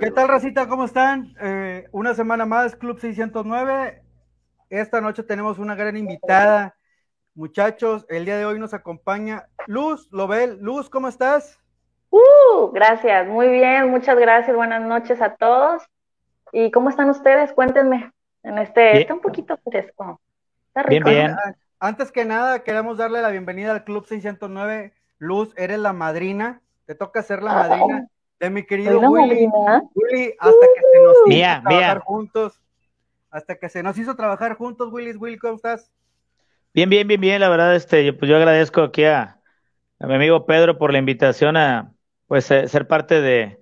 ¿Qué tal, Racita? ¿Cómo están? Eh, una semana más, Club 609. Esta noche tenemos una gran invitada. Muchachos, el día de hoy nos acompaña Luz Lobel. Luz, ¿cómo estás? Uh, gracias, muy bien, muchas gracias. Buenas noches a todos. ¿Y cómo están ustedes? Cuéntenme. En este, está un poquito fresco. Está rico. Bien, bien. Antes que nada, queremos darle la bienvenida al Club 609. Luz, eres la madrina. Te toca ser la madrina de mi querido Willy. Willy, hasta que se nos hizo trabajar juntos. Hasta que se nos hizo trabajar juntos, Willy. Willy, ¿cómo estás? Bien, bien, bien, bien. La verdad, este, pues yo agradezco aquí a, mi amigo Pedro por la invitación a pues ser parte de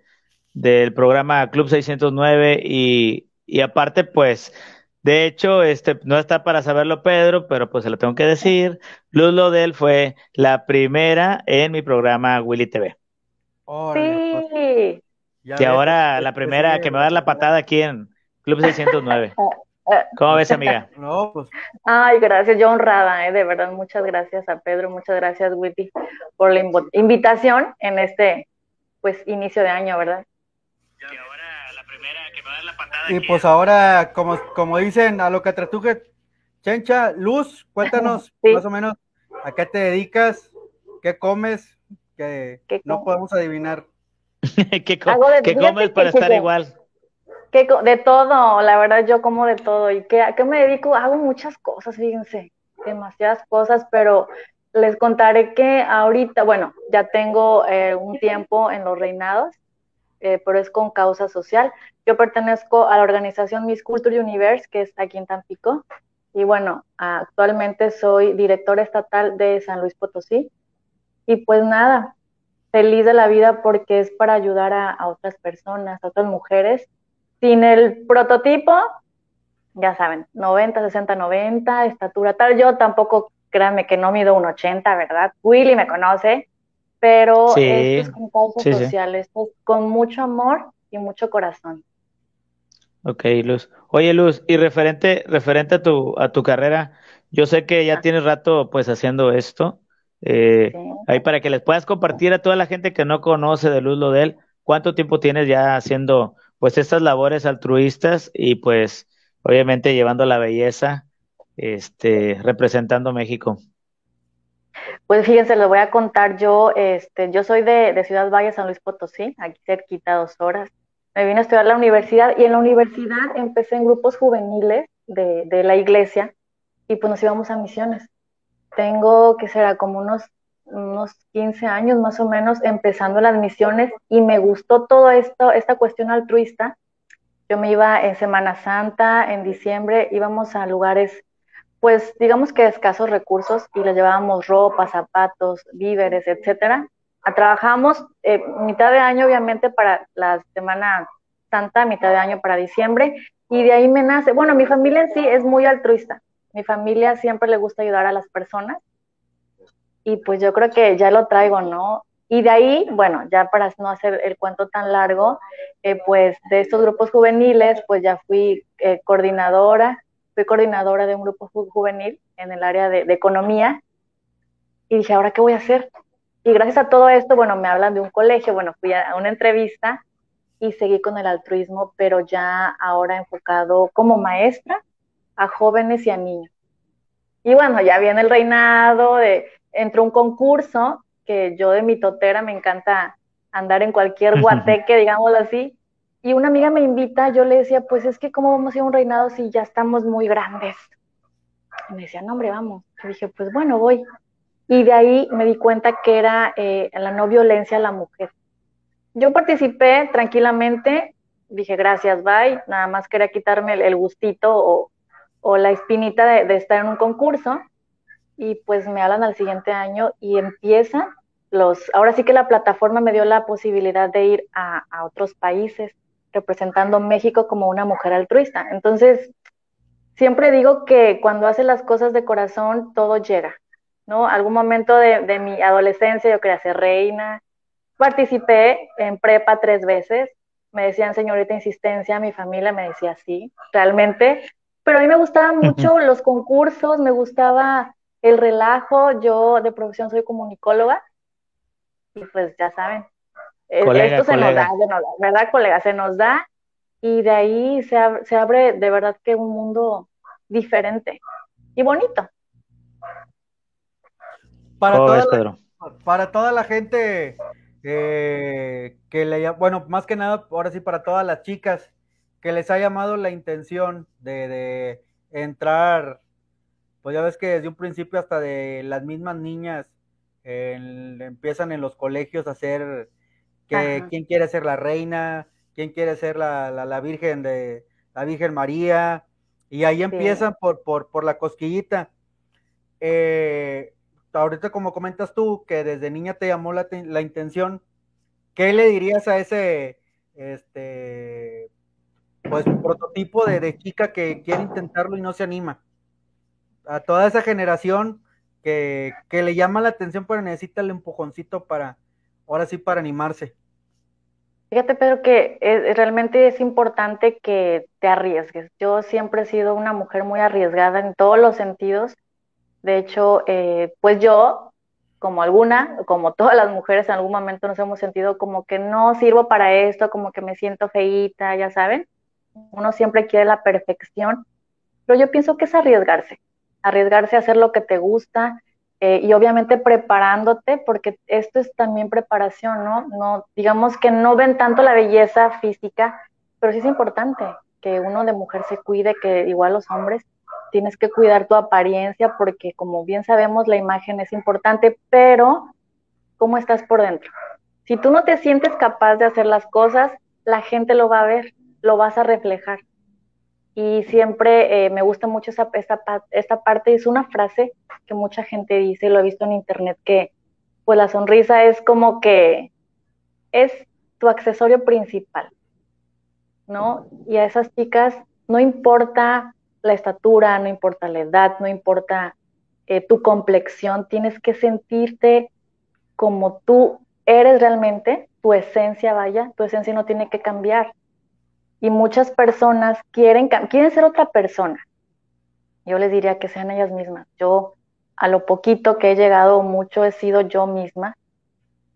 del programa Club 609 y, y aparte, pues, de hecho, este, no está para saberlo Pedro, pero pues se lo tengo que decir. Luz Lodel fue la primera en mi programa Willy TV sí. Y ahora la primera que me va a dar la patada aquí en Club 609. ¿Cómo ves, amiga? No, pues. Ay, gracias, yo honrada, ¿eh? de verdad, muchas gracias a Pedro, muchas gracias, Witty, por la invitación en este, pues, inicio de año, ¿verdad? Y ahora la primera que me va a dar la patada. Y pues ahora, como, como dicen, a lo que tratuje, Chencha, Luz, cuéntanos más o menos a qué te dedicas, qué comes, que no podemos adivinar. ¿Qué, comes para estar igual? de todo, la verdad yo como de todo. ¿Y qué, a qué me dedico? Hago muchas cosas, fíjense, demasiadas cosas, pero les contaré que ahorita, bueno, ya tengo eh, un tiempo en los reinados, eh, pero es con causa social. Yo pertenezco a la organización Miss Culture Universe, que es aquí en Tampico, y bueno, actualmente soy directora estatal de San Luis Potosí, y pues nada, feliz de la vida porque es para ayudar a, otras personas, a otras mujeres, sin el prototipo, ya saben, 90, 60, 90, estatura tal. Yo tampoco, créanme que no mido un 80, ¿verdad? Willy me conoce, pero esto es con causas sociales, con mucho amor y mucho corazón. Ok, Luz. Oye, Luz, y referente, referente a tu, a tu carrera, yo sé que ya tienes rato pues haciendo esto. Eh, Ahí para que les puedas compartir a toda la gente que no conoce de Luz Lodel, cuánto tiempo tienes ya haciendo pues estas labores altruistas y pues obviamente llevando la belleza, este, representando México. Pues fíjense, les voy a contar yo, este, yo soy de, de Ciudad Valle, San Luis Potosí, aquí cerquita, dos horas. Me vine a estudiar a la universidad y en la universidad empecé en grupos juveniles de, de la iglesia y pues nos íbamos a misiones tengo que será como unos, unos 15 años más o menos empezando las misiones y me gustó todo esto, esta cuestión altruista. Yo me iba en Semana Santa, en diciembre, íbamos a lugares, pues digamos que escasos recursos y les llevábamos ropa, zapatos, víveres, etcétera. Trabajamos eh, mitad de año, obviamente, para la Semana Santa, mitad de año para diciembre, y de ahí me nace. Bueno, mi familia en sí es muy altruista mi familia siempre le gusta ayudar a las personas y pues yo creo que ya lo traigo, ¿no? Y de ahí, bueno, ya para no hacer el cuento tan largo, eh, pues de estos grupos juveniles, pues ya fui eh, coordinadora, fui coordinadora de un grupo juvenil en el área de, de, economía y dije, ¿ahora qué voy a hacer? Y gracias a todo esto, bueno, me hablan de un colegio, bueno, fui a una entrevista y seguí con el altruismo, pero ya ahora enfocado como maestra a jóvenes y a niños. Y bueno, ya viene el reinado, de, entró un concurso que yo de mi totera me encanta andar en cualquier guateque, digámoslo así. Y una amiga me invita, yo le decía, pues es que cómo vamos a ir a un reinado si ya estamos muy grandes. Y me decía, no, hombre, vamos. Yo dije, pues bueno, voy. Y de ahí me di cuenta que era eh, la no violencia a la mujer. Yo participé tranquilamente, dije, gracias, bye. Nada más quería quitarme el, el gustito o, o la espinita de, estar en un concurso y pues me hablan al siguiente año y empiezan los, ahora sí que la plataforma me dio la posibilidad de ir a, otros países representando México como una mujer altruista. Entonces, siempre digo que cuando hace las cosas de corazón, todo llega, ¿no? Algún momento de, de mi adolescencia yo quería ser reina, participé en prepa tres veces, me decían señorita insistencia, mi familia me decía sí, realmente pero a mí me gustaban mucho los concursos, me gustaba el relajo, yo de profesión soy comunicóloga y pues ya saben, esto se nos da, ¿verdad, colega? Se nos da y de ahí se, se abre de verdad que un mundo diferente y bonito. Para, toda, la, para toda la gente eh, que le, bueno, más que nada, ahora sí, para todas las chicas que les ha llamado la intención de, entrar, pues ya ves que desde un principio hasta de las mismas niñas empiezan en los colegios a hacer que quién quiere ser la reina, quién quiere ser la, la, Virgen de la Virgen María, y ahí empiezan por, por, por, la cosquillita. Eh, ahorita como comentas tú, que desde niña te llamó la, la intención, ¿qué le dirías a ese, este, pues prototipo de, chica que quiere intentarlo y no se anima. A toda esa generación que, le llama la atención pero necesita el empujoncito para, ahora sí, para animarse. Fíjate, Pedro, que realmente es importante que te arriesgues. Yo siempre he sido una mujer muy arriesgada en todos los sentidos. De hecho, eh, pues yo, como alguna, como todas las mujeres en algún momento nos hemos sentido como que no sirvo para esto, como que me siento feíta, ya saben uno siempre quiere la perfección, pero yo pienso que es arriesgarse, arriesgarse a hacer lo que te gusta eh, y obviamente preparándote, porque esto es también preparación, ¿no? No, digamos que no ven tanto la belleza física, pero sí es importante que uno de mujer se cuide, que igual los hombres tienes que cuidar tu apariencia, porque como bien sabemos la imagen es importante, pero ¿cómo estás por dentro? Si tú no te sientes capaz de hacer las cosas, la gente lo va a ver lo vas a reflejar. Y siempre eh, me gusta mucho esa, esta, esta parte, es una frase que mucha gente dice, lo he visto en internet, que pues la sonrisa es como que es tu accesorio principal, ¿no? Y a esas chicas no importa la estatura, no importa la edad, no importa eh, tu complexión, tienes que sentirte como tú eres realmente, tu esencia vaya, tu esencia no tiene que cambiar y muchas personas quieren, quieren ser otra persona. Yo les diría que sean ellas mismas. Yo, a lo poquito que he llegado, mucho he sido yo misma.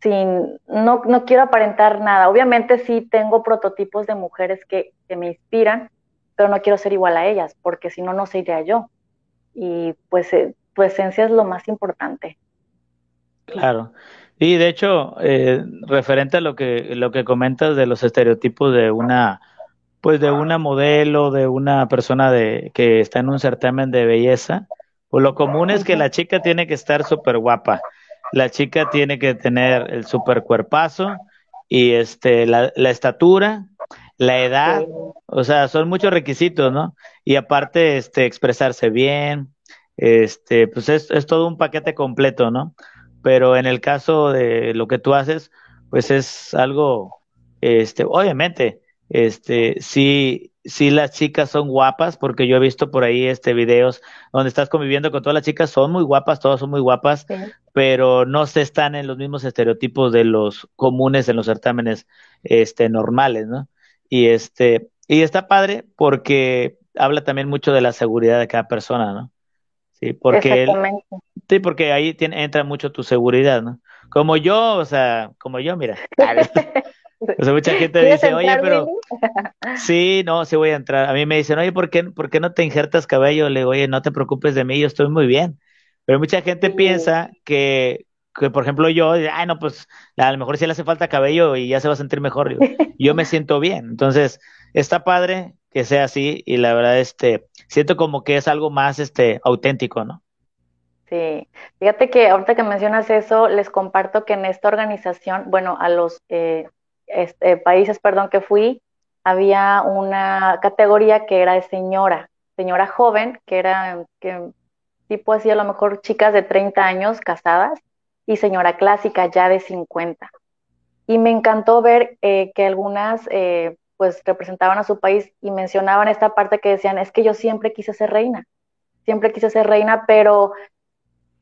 Sin, no, no quiero aparentar nada. Obviamente sí tengo prototipos de mujeres que, que me inspiran, pero no quiero ser igual a ellas, porque si no, no sería yo. Y pues eh, tu esencia es lo más importante. Claro. Y de hecho, eh, referente a lo que, lo que comentas de los estereotipos de una pues de una modelo, de una persona de que está en un certamen de belleza, pues lo común es que la chica tiene que estar súper guapa, la chica tiene que tener el súper cuerpazo y este la, la estatura, la edad, o sea, son muchos requisitos, ¿no? Y aparte, este, expresarse bien, este, pues es, es todo un paquete completo, ¿no? Pero en el caso de lo que tú haces, pues es algo, este, obviamente, este, sí, sí las chicas son guapas, porque yo he visto por ahí este videos donde estás conviviendo con todas las chicas, son muy guapas, todas son muy guapas, pero no se están en los mismos estereotipos de los comunes en los certámenes este normales, ¿no? Y este, y está padre porque habla también mucho de la seguridad de cada persona, ¿no? Sí, porque sí, porque ahí tiene, entra mucho tu seguridad, ¿no? Como yo, o sea, como yo, mira. O sea, mucha gente dice, oye, pero sí, no, sí voy a entrar. A mí me dicen, oye, ¿por qué, ¿por qué no te injertas cabello? Le digo, oye, no te preocupes de mí, yo estoy muy bien. Pero mucha gente piensa que, que, por ejemplo, yo, ay, no, pues a lo mejor sí le hace falta cabello y ya se va a sentir mejor. Yo, me siento bien. Entonces, está padre que sea así y la verdad, este, siento como que es algo más, este, auténtico, ¿no? Sí, fíjate que ahorita que mencionas eso, les comparto que en esta organización, bueno, a los eh, este, países, perdón, que fui, había una categoría que era de señora, señora joven, que era que, tipo así a lo mejor chicas de 30 años casadas y señora clásica ya de 50. Y me encantó ver eh, que algunas eh, pues representaban a su país y mencionaban esta parte que decían, es que yo siempre quise ser reina, siempre quise ser reina, pero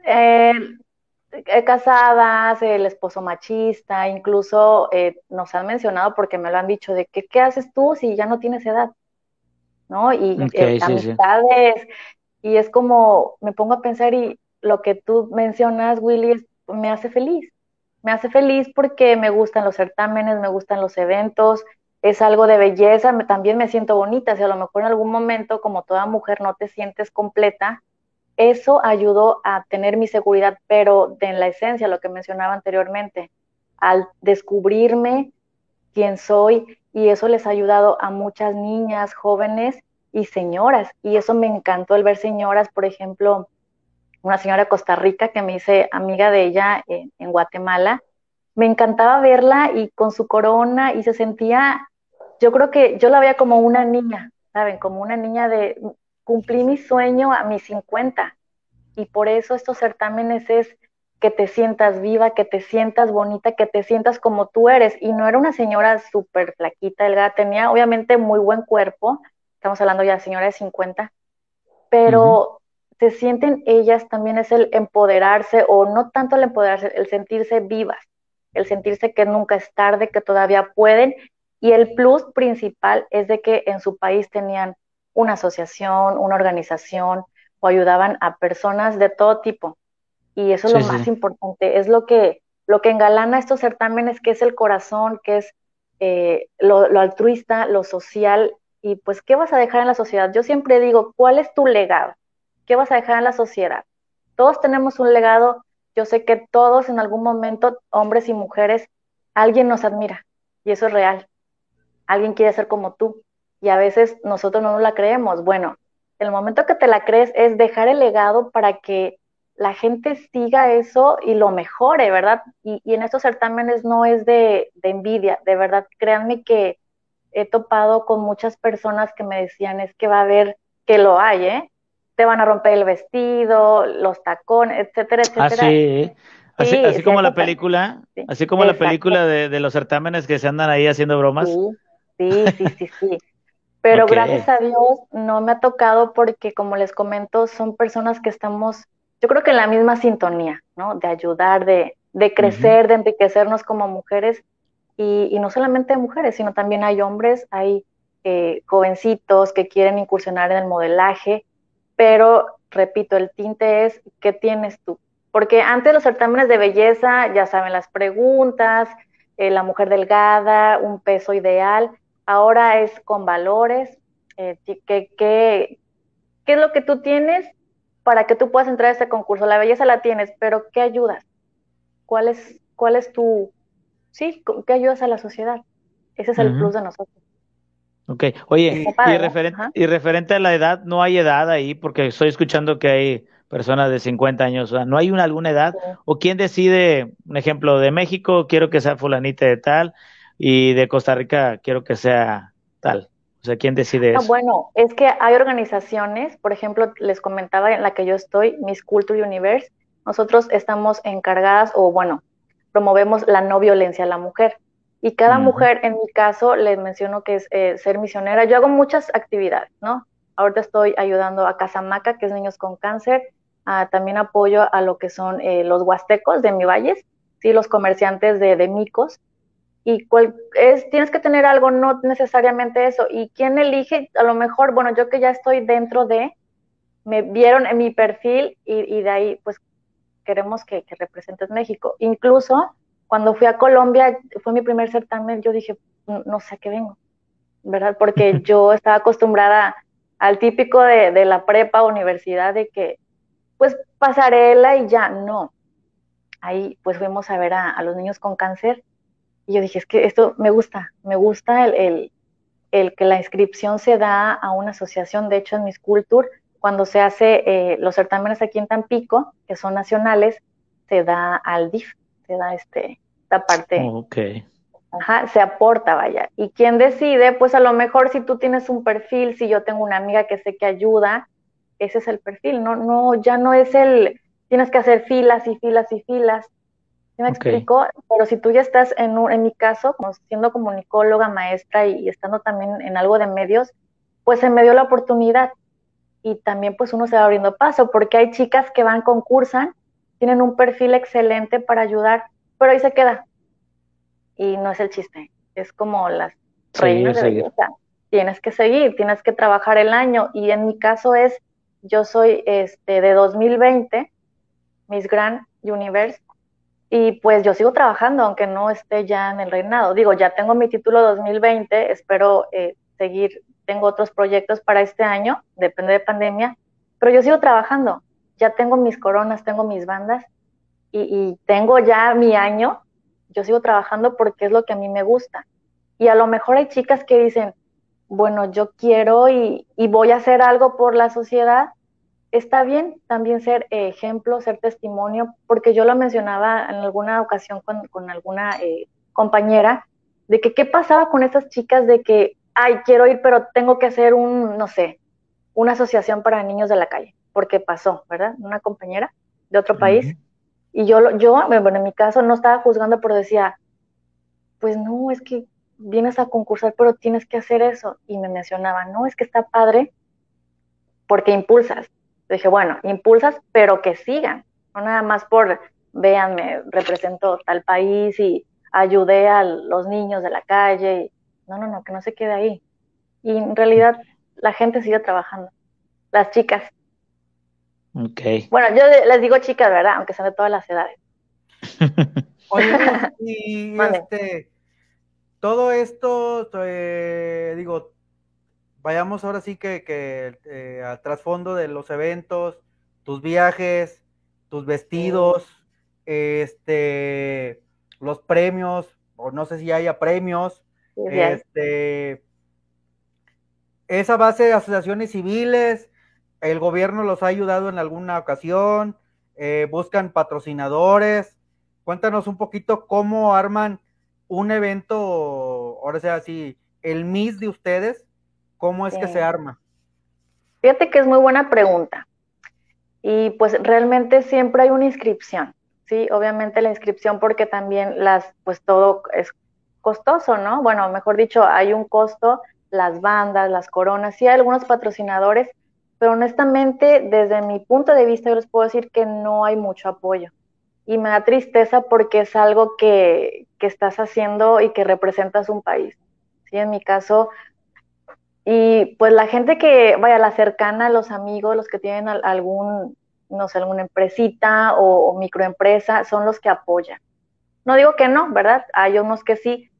eh, casadas, el esposo machista, incluso eh, nos han mencionado porque me lo han dicho de que qué haces tú si ya no tienes edad, ¿no? Y eh, amistades, y es como, me pongo a pensar y lo que tú mencionas, Willy, me hace feliz, me hace feliz porque me gustan los certámenes, me gustan los eventos, es algo de belleza, también me siento bonita, si a lo mejor en algún momento, como toda mujer, no te sientes completa, eso ayudó a tener mi seguridad, pero de en la esencia, lo que mencionaba anteriormente, al descubrirme quién soy, y eso les ha ayudado a muchas niñas, jóvenes y señoras, y eso me encantó el ver señoras, por ejemplo, una señora de Costa Rica que me hice amiga de ella en, en Guatemala, me encantaba verla y con su corona y se sentía yo creo que yo la veía como una niña, ¿saben? Como una niña de, cumplí mi sueño a mis 50 y por eso estos certámenes es que te sientas viva, que te sientas bonita, que te sientas como tú eres. Y no era una señora súper flaquita, delgada, tenía obviamente muy buen cuerpo, estamos hablando ya de señora de 50, pero se sienten ellas también es el empoderarse, o no tanto el empoderarse, el sentirse vivas, el sentirse que nunca es tarde, que todavía pueden. Y el plus principal es de que en su país tenían una asociación, una organización o ayudaban a personas de todo tipo. Y eso es lo más importante, es lo que, lo que engalana estos certámenes, que es el corazón, que es eh, lo, lo altruista, lo social. Y pues, ¿qué vas a dejar en la sociedad? Yo siempre digo, ¿cuál es tu legado? ¿Qué vas a dejar en la sociedad? Todos tenemos un legado. Yo sé que todos en algún momento, hombres y mujeres, alguien nos admira. Y eso es real alguien quiere ser como tú y a veces nosotros no nos la creemos. Bueno, el momento que te la crees es dejar el legado para que la gente siga eso y lo mejore, ¿verdad? Y, en estos certámenes no es de, envidia, de verdad, créanme que he topado con muchas personas que me decían, es que va a haber, que lo hay, ¿eh? Te van a romper el vestido, los tacones, etcétera, ah, etcétera. Así, así, como la película, así como la película de, los certámenes que se andan ahí haciendo bromas. Sí, sí, sí, sí. Pero gracias a Dios no me ha tocado porque, como les comento, son personas que estamos, yo creo que en la misma sintonía, ¿no? De ayudar, de, de crecer, de enriquecernos como mujeres. Y, y, no solamente mujeres, sino también hay hombres, hay eh, jovencitos que quieren incursionar en el modelaje, pero repito, el tinte es, ¿qué tienes tú? Porque antes los certámenes de belleza, ya saben, las preguntas, eh, la mujer delgada, un peso ideal, ahora es con valores, eh, ¿qué, qué, es lo que tú tienes para que tú puedas entrar a este concurso? La belleza la tienes, pero ¿qué ayudas? ¿Cuál es, cuál es tu, sí, qué ayudas a la sociedad? Ese es el plus de nosotros. Ok, oye, y, referente, y referente a la edad, no hay edad ahí, porque estoy escuchando que hay personas de 50 años, o sea, ¿no hay una, alguna edad? ¿O quién decide, un ejemplo, de México, quiero que sea fulanita de tal, y de Costa Rica quiero que sea tal. O sea, ¿quién decide eso? bueno, es que hay organizaciones, por ejemplo, les comentaba en la que yo estoy, Miss Culture Universe, nosotros estamos encargadas, o bueno, promovemos la no violencia a la mujer. Y cada mujer, en mi caso, les menciono que es eh, ser misionera. Yo hago muchas actividades, ¿no? Ahorita estoy ayudando a Casamaca, que es Niños con Cáncer. también apoyo a lo que son eh, los huastecos de mi valles, sí, los comerciantes de, de micos y cual, es, tienes que tener algo, no necesariamente eso. ¿Y quién elige? A lo mejor, bueno, yo que ya estoy dentro de, me vieron en mi perfil y, de ahí, pues queremos que, que, representes México. Incluso cuando fui a Colombia, fue mi primer certamen, yo dije, no, sé a qué vengo, ¿verdad? Porque yo estaba acostumbrada al típico de, de la prepa, universidad, de que, pues pasarela y ya, no. Ahí pues fuimos a ver a los niños con cáncer y yo dije, es que esto me gusta, me gusta el, que la inscripción se da a una asociación, de hecho en Miss Culture, cuando se hace eh, los certámenes aquí en Tampico, que son nacionales, se da al DIF, se da este, esta parte. Oh, ok. Ajá, se aporta, vaya. Y quien decide, pues a lo mejor si tú tienes un perfil, si yo tengo una amiga que sé que ayuda, ese es el perfil, no, no, ya no es el, tienes que hacer filas y filas y filas, me explico? Pero si tú ya estás en, en mi caso, como siendo comunicóloga, maestra y, estando también en algo de medios, pues se me dio la oportunidad y también pues uno se va abriendo paso, porque hay chicas que van, concursan, tienen un perfil excelente para ayudar, pero ahí se queda. Y no es el chiste, es como las reinas de belleza. Tienes que seguir, tienes que trabajar el año y en mi caso es, yo soy este de 2020, Miss Grand Universe, Y pues yo sigo trabajando, aunque no esté ya en el reinado. Digo, ya tengo mi título 2020, espero eh, seguir, tengo otros proyectos para este año, depende de pandemia, pero yo sigo trabajando. Ya tengo mis coronas, tengo mis bandas y, tengo ya mi año. Yo sigo trabajando porque es lo que a mí me gusta. Y a lo mejor hay chicas que dicen, bueno, yo quiero y voy a hacer algo por la sociedad, está bien también ser ejemplo, ser testimonio, porque yo lo mencionaba en alguna ocasión con, alguna eh, compañera, de que qué pasaba con esas chicas de que, ay, quiero ir, pero tengo que hacer un, no sé, una asociación para niños de la calle, porque pasó, ¿verdad? Una compañera de otro país. Y yo, yo, bueno, en mi caso no estaba juzgando, pero decía, pues no, es que vienes a concursar, pero tienes que hacer eso. Y me mencionaba, no, es que está padre porque impulsas dije, bueno, impulsas, pero que sigan, no nada más por, véanme, represento tal país y ayudé a los niños de la calle. no, no, no, que no se quede ahí. Y en realidad la gente sigue trabajando, las chicas. Ok. Bueno, yo les digo chicas, ¿verdad? Aunque sean de todas las edades. Oye, y este, todo esto, eh, digo, vayamos ahora sí que, que eh, al trasfondo de los eventos, tus viajes, tus vestidos, este, los premios, o no sé si haya premios, este, esa base de asociaciones civiles, el gobierno los ha ayudado en alguna ocasión, eh, buscan patrocinadores. Cuéntanos un poquito cómo arman un evento, ahora sea así, el MIS de ustedes, ¿Cómo es que se arma? Fíjate que es muy buena pregunta. Y pues realmente siempre hay una inscripción, ¿sí? Obviamente la inscripción porque también las, pues todo es costoso, ¿no? Bueno, mejor dicho, hay un costo, las bandas, las coronas, sí hay algunos patrocinadores, pero honestamente, desde mi punto de vista, yo les puedo decir que no hay mucho apoyo. Y me da tristeza porque es algo que, que estás haciendo y que representas un país. Sí, en mi caso, y pues la gente que, vaya, la cercana, los amigos, los que tienen algún, no sé, alguna empresita o, microempresa, son los que apoyan. No digo que no, ¿verdad? Hay unos que sí,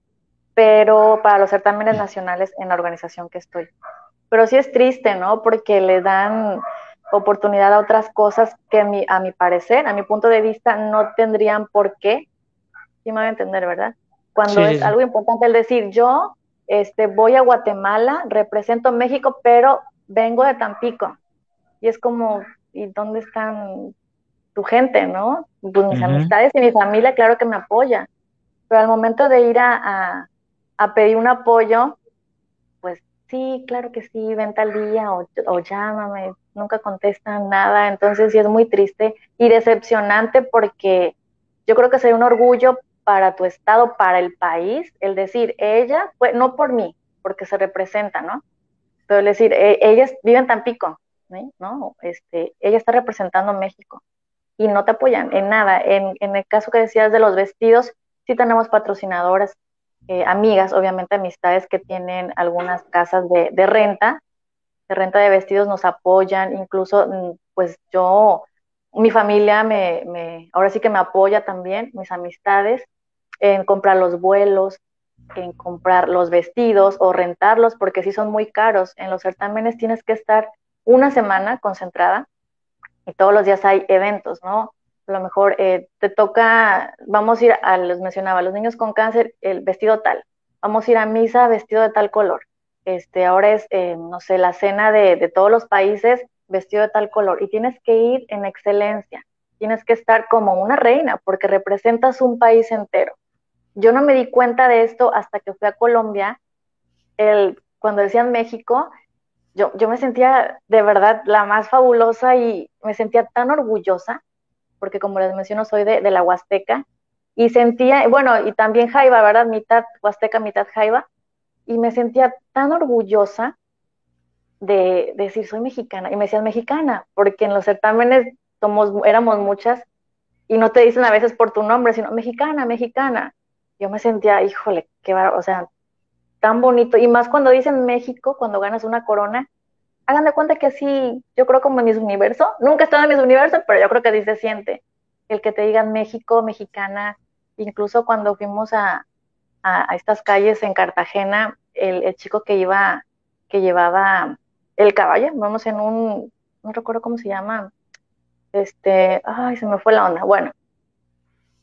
pero para los certámenes nacionales en la organización que estoy. Pero sí es triste, ¿no? Porque le dan oportunidad a otras cosas que a mi, a mi parecer, a mi punto de vista, no tendrían por qué. Sí me voy a entender, ¿verdad? Cuando es algo importante el decir, yo este, voy a Guatemala, represento México, pero vengo de Tampico. Y es como, ¿y dónde están tu gente, no? Pues mis amistades y mi familia, claro que me apoya. Pero al momento de ir a, pedir un apoyo, pues sí, claro que sí, ven tal día o, o llámame, nunca contestan nada. Entonces sí es muy triste y decepcionante porque yo creo que sería un orgullo para tu estado, para el país, el decir, ella, pues, no por mí, porque se representa, ¿no? Pero el decir, e, ella vive en Tampico, ¿no? Este, ella está representando México y no te apoyan en nada. En, el caso que decías de los vestidos, sí tenemos patrocinadoras, eh, amigas, obviamente amistades que tienen algunas casas de, de renta, de renta de vestidos nos apoyan, incluso mm, pues yo, mi familia me, me, ahora sí que me apoya también, mis amistades, en comprar los vuelos, en comprar los vestidos o rentarlos, porque sí son muy caros. En los certámenes tienes que estar una semana concentrada y todos los días hay eventos, ¿no? A lo mejor eh, te toca, vamos a ir a, los mencionaba, los niños con cáncer, el vestido tal, vamos a ir a misa vestido de tal color. Este, ahora es, eh, no sé, la cena de, de todos los países vestido de tal color y tienes que ir en excelencia, tienes que estar como una reina porque representas un país entero. Yo no me di cuenta de esto hasta que fui a Colombia. El, cuando decían México, yo, yo me sentía de verdad la más fabulosa y me sentía tan orgullosa, porque como les menciono, soy de, la Huasteca, y sentía, bueno, y también Jaiba, ¿verdad? Mitad Huasteca, mitad Jaiba, y me sentía tan orgullosa de, decir, soy mexicana, y me decían mexicana, porque en los certámenes somos, éramos muchas, y no te dicen a veces por tu nombre, sino mexicana, mexicana yo me sentía, híjole, qué bar o sea, tan bonito. Y más cuando dicen México, cuando ganas una corona, hagan de cuenta que sí, yo creo como en mis universo, nunca he estado en mis universo, pero yo creo que así se siente. el que te digan México, mexicana, incluso cuando fuimos a, a, estas calles en Cartagena, el, el, chico que iba, que llevaba el caballo, vamos en un, no recuerdo cómo se llama, este, ay, se me fue la onda, bueno,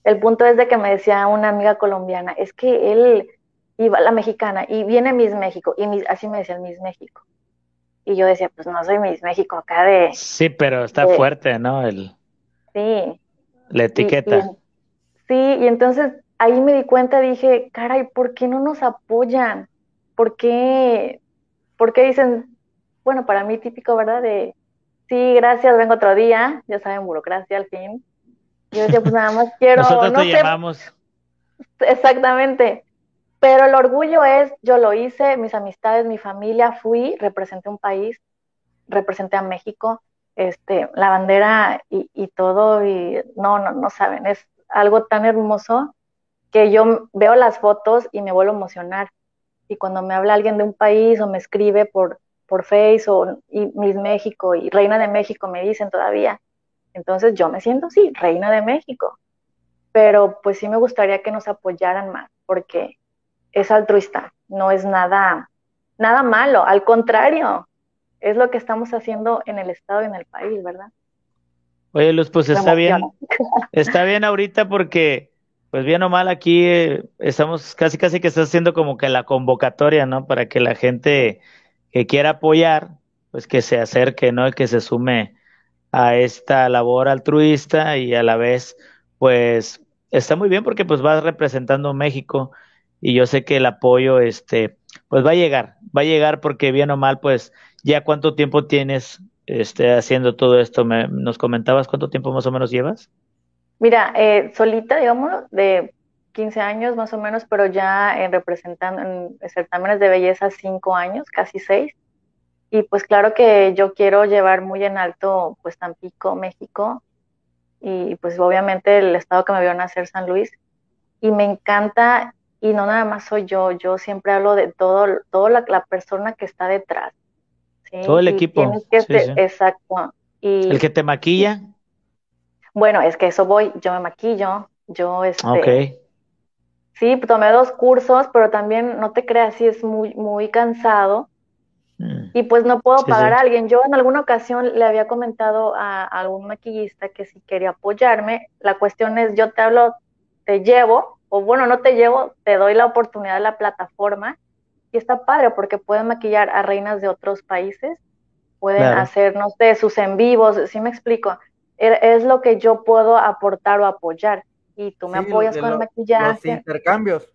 el punto es de que me decía una amiga colombiana, es que él iba, la mexicana, y viene Miss México, y así me decía Miss México. Y yo decía, pues no soy Miss México acá de... Sí, pero está fuerte, ¿no? El, sí. La etiqueta. sí, y entonces ahí me di cuenta, dije, caray, ¿por qué no nos apoyan? ¿Por qué, ¿Por qué dicen, bueno, para mí típico, ¿verdad? De, sí, gracias, vengo otro día, ya saben, burocracia al fin. Yo decía, pues nada más quiero. Nosotros no te llamamos. Exactamente. Pero el orgullo es, yo lo hice, mis amistades, mi familia, fui, representé un país, representé a México, este, la bandera y, y todo, y no, no, no saben, es algo tan hermoso que yo veo las fotos y me vuelvo a emocionar. Y cuando me habla alguien de un país o me escribe por, por Face o y Miss México y Reina de México me dicen todavía, entonces yo me siento, sí, reina de México, pero pues sí me gustaría que nos apoyaran más, porque es altruista, no es nada, nada malo, al contrario, es lo que estamos haciendo en el Estado y en el país, ¿verdad? Oye, Luz, pues está bien, está bien ahorita porque, pues bien o mal, aquí eh, estamos casi, casi que está haciendo como que la convocatoria, ¿no? Para que la gente que quiera apoyar, pues que se acerque, ¿no? Y que se sume a esta labor altruista y a la vez, pues, está muy bien porque pues vas representando México y yo sé que el apoyo, este, pues va a llegar, va a llegar porque bien o mal, pues, ya cuánto tiempo tienes este, haciendo todo esto. ¿Me, ¿Nos comentabas cuánto tiempo más o menos llevas? Mira, eh, solita, digamos, de 15 años más o menos, pero ya en representando en certámenes de belleza 5 años, casi 6. Y pues claro que yo quiero llevar muy en alto pues Tampico, México y pues obviamente el estado que me vio nacer San Luis y me encanta y no nada más soy yo, yo siempre hablo de todo, toda la, persona que está detrás. Todo el equipo. Exacto. Y, ¿El que te maquilla? Bueno, es que eso voy, yo me maquillo, yo este... Ok. Sí, tomé dos cursos, pero también no te creas, sí es muy, muy cansado Mm. Y pues no puedo pagar a alguien. Yo en alguna ocasión le había comentado a, algún maquillista que si quería apoyarme, la cuestión es yo te hablo, te llevo, o bueno, no te llevo, te doy la oportunidad de la plataforma y está padre porque pueden maquillar a reinas de otros países, pueden hacer, no sé, sus en vivos, si me explico? Er, es lo que yo puedo aportar o apoyar y tú me apoyas con el maquillaje. Los intercambios.